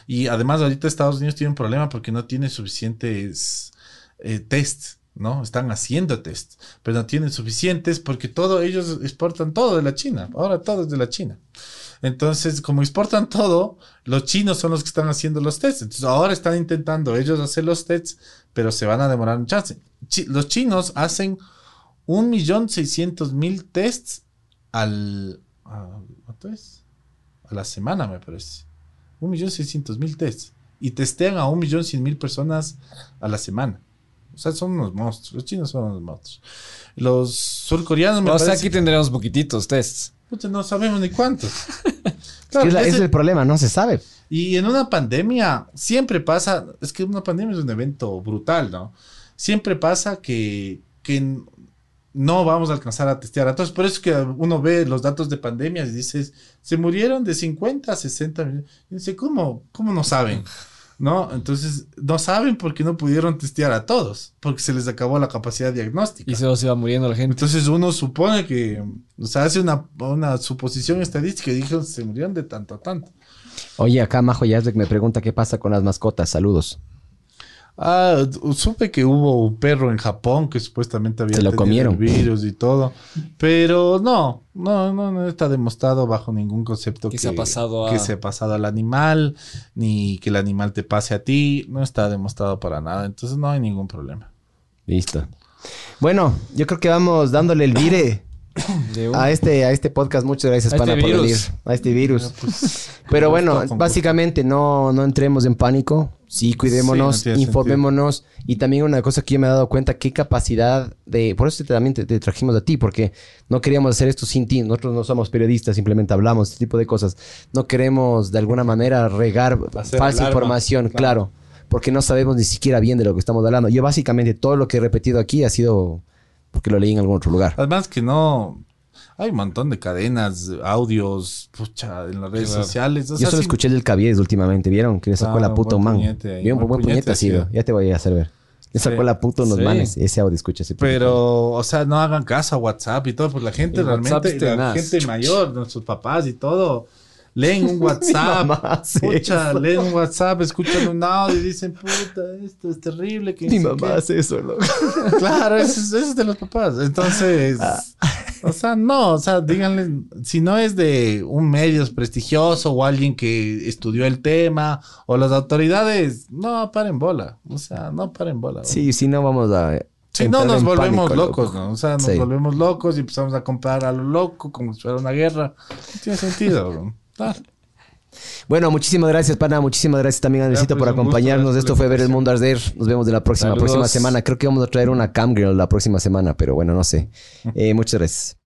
y además ahorita Estados Unidos tiene un problema porque no tiene suficientes eh, tests, ¿no? Están haciendo tests, pero no tienen suficientes porque todo, ellos exportan todo de la China. Ahora todo es de la China. Entonces, como exportan todo, los chinos son los que están haciendo los tests. Entonces, ahora están intentando ellos hacer los tests, pero se van a demorar un chance. Chi- los chinos hacen un millón seiscientos mil tests al... a- ¿Cuánto es? A la semana, me parece. Un millón seiscientos mil tests. Y testean a un millón cien mil personas a la semana. O sea, son unos monstruos. Los chinos son unos monstruos. Los surcoreanos me O sea, parece aquí tendremos poquititos tests. Puta, no sabemos ni cuántos. Es Claro, que es, la- ese- ese es el problema, no se sabe. y en una pandemia siempre pasa, es que una pandemia es un evento brutal, ¿no? Siempre pasa que, que no vamos a alcanzar a testear a todos. Por eso es que uno ve los datos de pandemias y dices, se murieron de 50 a 60 millones. Y dice, ¿cómo, ¿cómo no saben? ¿No? Entonces, no saben porque no pudieron testear a todos, porque se les acabó la capacidad diagnóstica. Y se se va muriendo la gente. Entonces uno supone que, o sea, hace una, una suposición estadística y dijo, se murieron de tanto a tanto. Oye, acá Majo Yazbek me pregunta qué pasa con las mascotas. Saludos. Ah, supe que hubo un perro en Japón que supuestamente había Se lo tenido comieron. el virus y todo, pero no, no, no, no está demostrado bajo ningún concepto Que se ha pasado a- que se ha pasado al animal, ni que el animal te pase a ti, no está demostrado para nada, entonces no hay ningún problema. Listo. Bueno, yo creo que vamos dándole el vire a este, a este podcast. Muchas gracias, A Pana, este por venir. A este virus. pues, Pero bueno, Justo con- básicamente no, no entremos en pánico. Sí, cuidémonos, Sí, no informémonos. Y también una cosa que yo me he dado cuenta, qué capacidad de... Por eso también te, te trajimos a ti, porque no queríamos hacer esto sin ti. Nosotros no somos periodistas, simplemente hablamos este tipo de cosas. No queremos de alguna manera regar Hacer falsa alarma, información, claro. Porque no sabemos ni siquiera bien de lo que estamos hablando. Yo básicamente todo lo que he repetido aquí ha sido porque lo leí en algún otro lugar. Además que no... Hay un montón de cadenas, audios, pucha, en las redes Claro. sociales. O Yo sea, solo escuché el del Cabies últimamente, ¿vieron? Que le sacó Ah, la puta buen un man. puñete Bien, buen buen puñete puñete ha sido. Ya te voy a hacer ver. Le sacó Sí. la puta unos Sí. manes. Ese audio, escucha ese. Pero, o sea, no hagan caso a WhatsApp y todo, pues la gente El realmente, la tenaz. gente mayor, nuestros papás y todo, leen un WhatsApp, mamá eso. leen un WhatsApp, escuchan un audio y dicen, puta, esto es terrible. Que Mi mamá qué". hace eso, loco. Claro, eso es, eso es de los papás. Entonces, Ah. o sea, no, o sea, díganle, si no es de un medio prestigioso o alguien que estudió el tema o las autoridades, no paren bola. O sea, no paren bola. Sí, si no vamos a. Si no, nos volvemos pánico, locos, loco. ¿no? O sea, nos Sí. volvemos locos y empezamos a comprar a lo loco como si fuera una guerra. No tiene sentido, bro. Ah, Bueno, muchísimas gracias, pana. Muchísimas gracias también Andresito pues, por acompañarnos. Esto fue Ver el. Mundo Arder. Nos vemos de la próxima, Saludos. próxima semana. Creo que vamos a traer una Cam Girl la próxima semana, pero bueno, no sé. Eh, muchas gracias.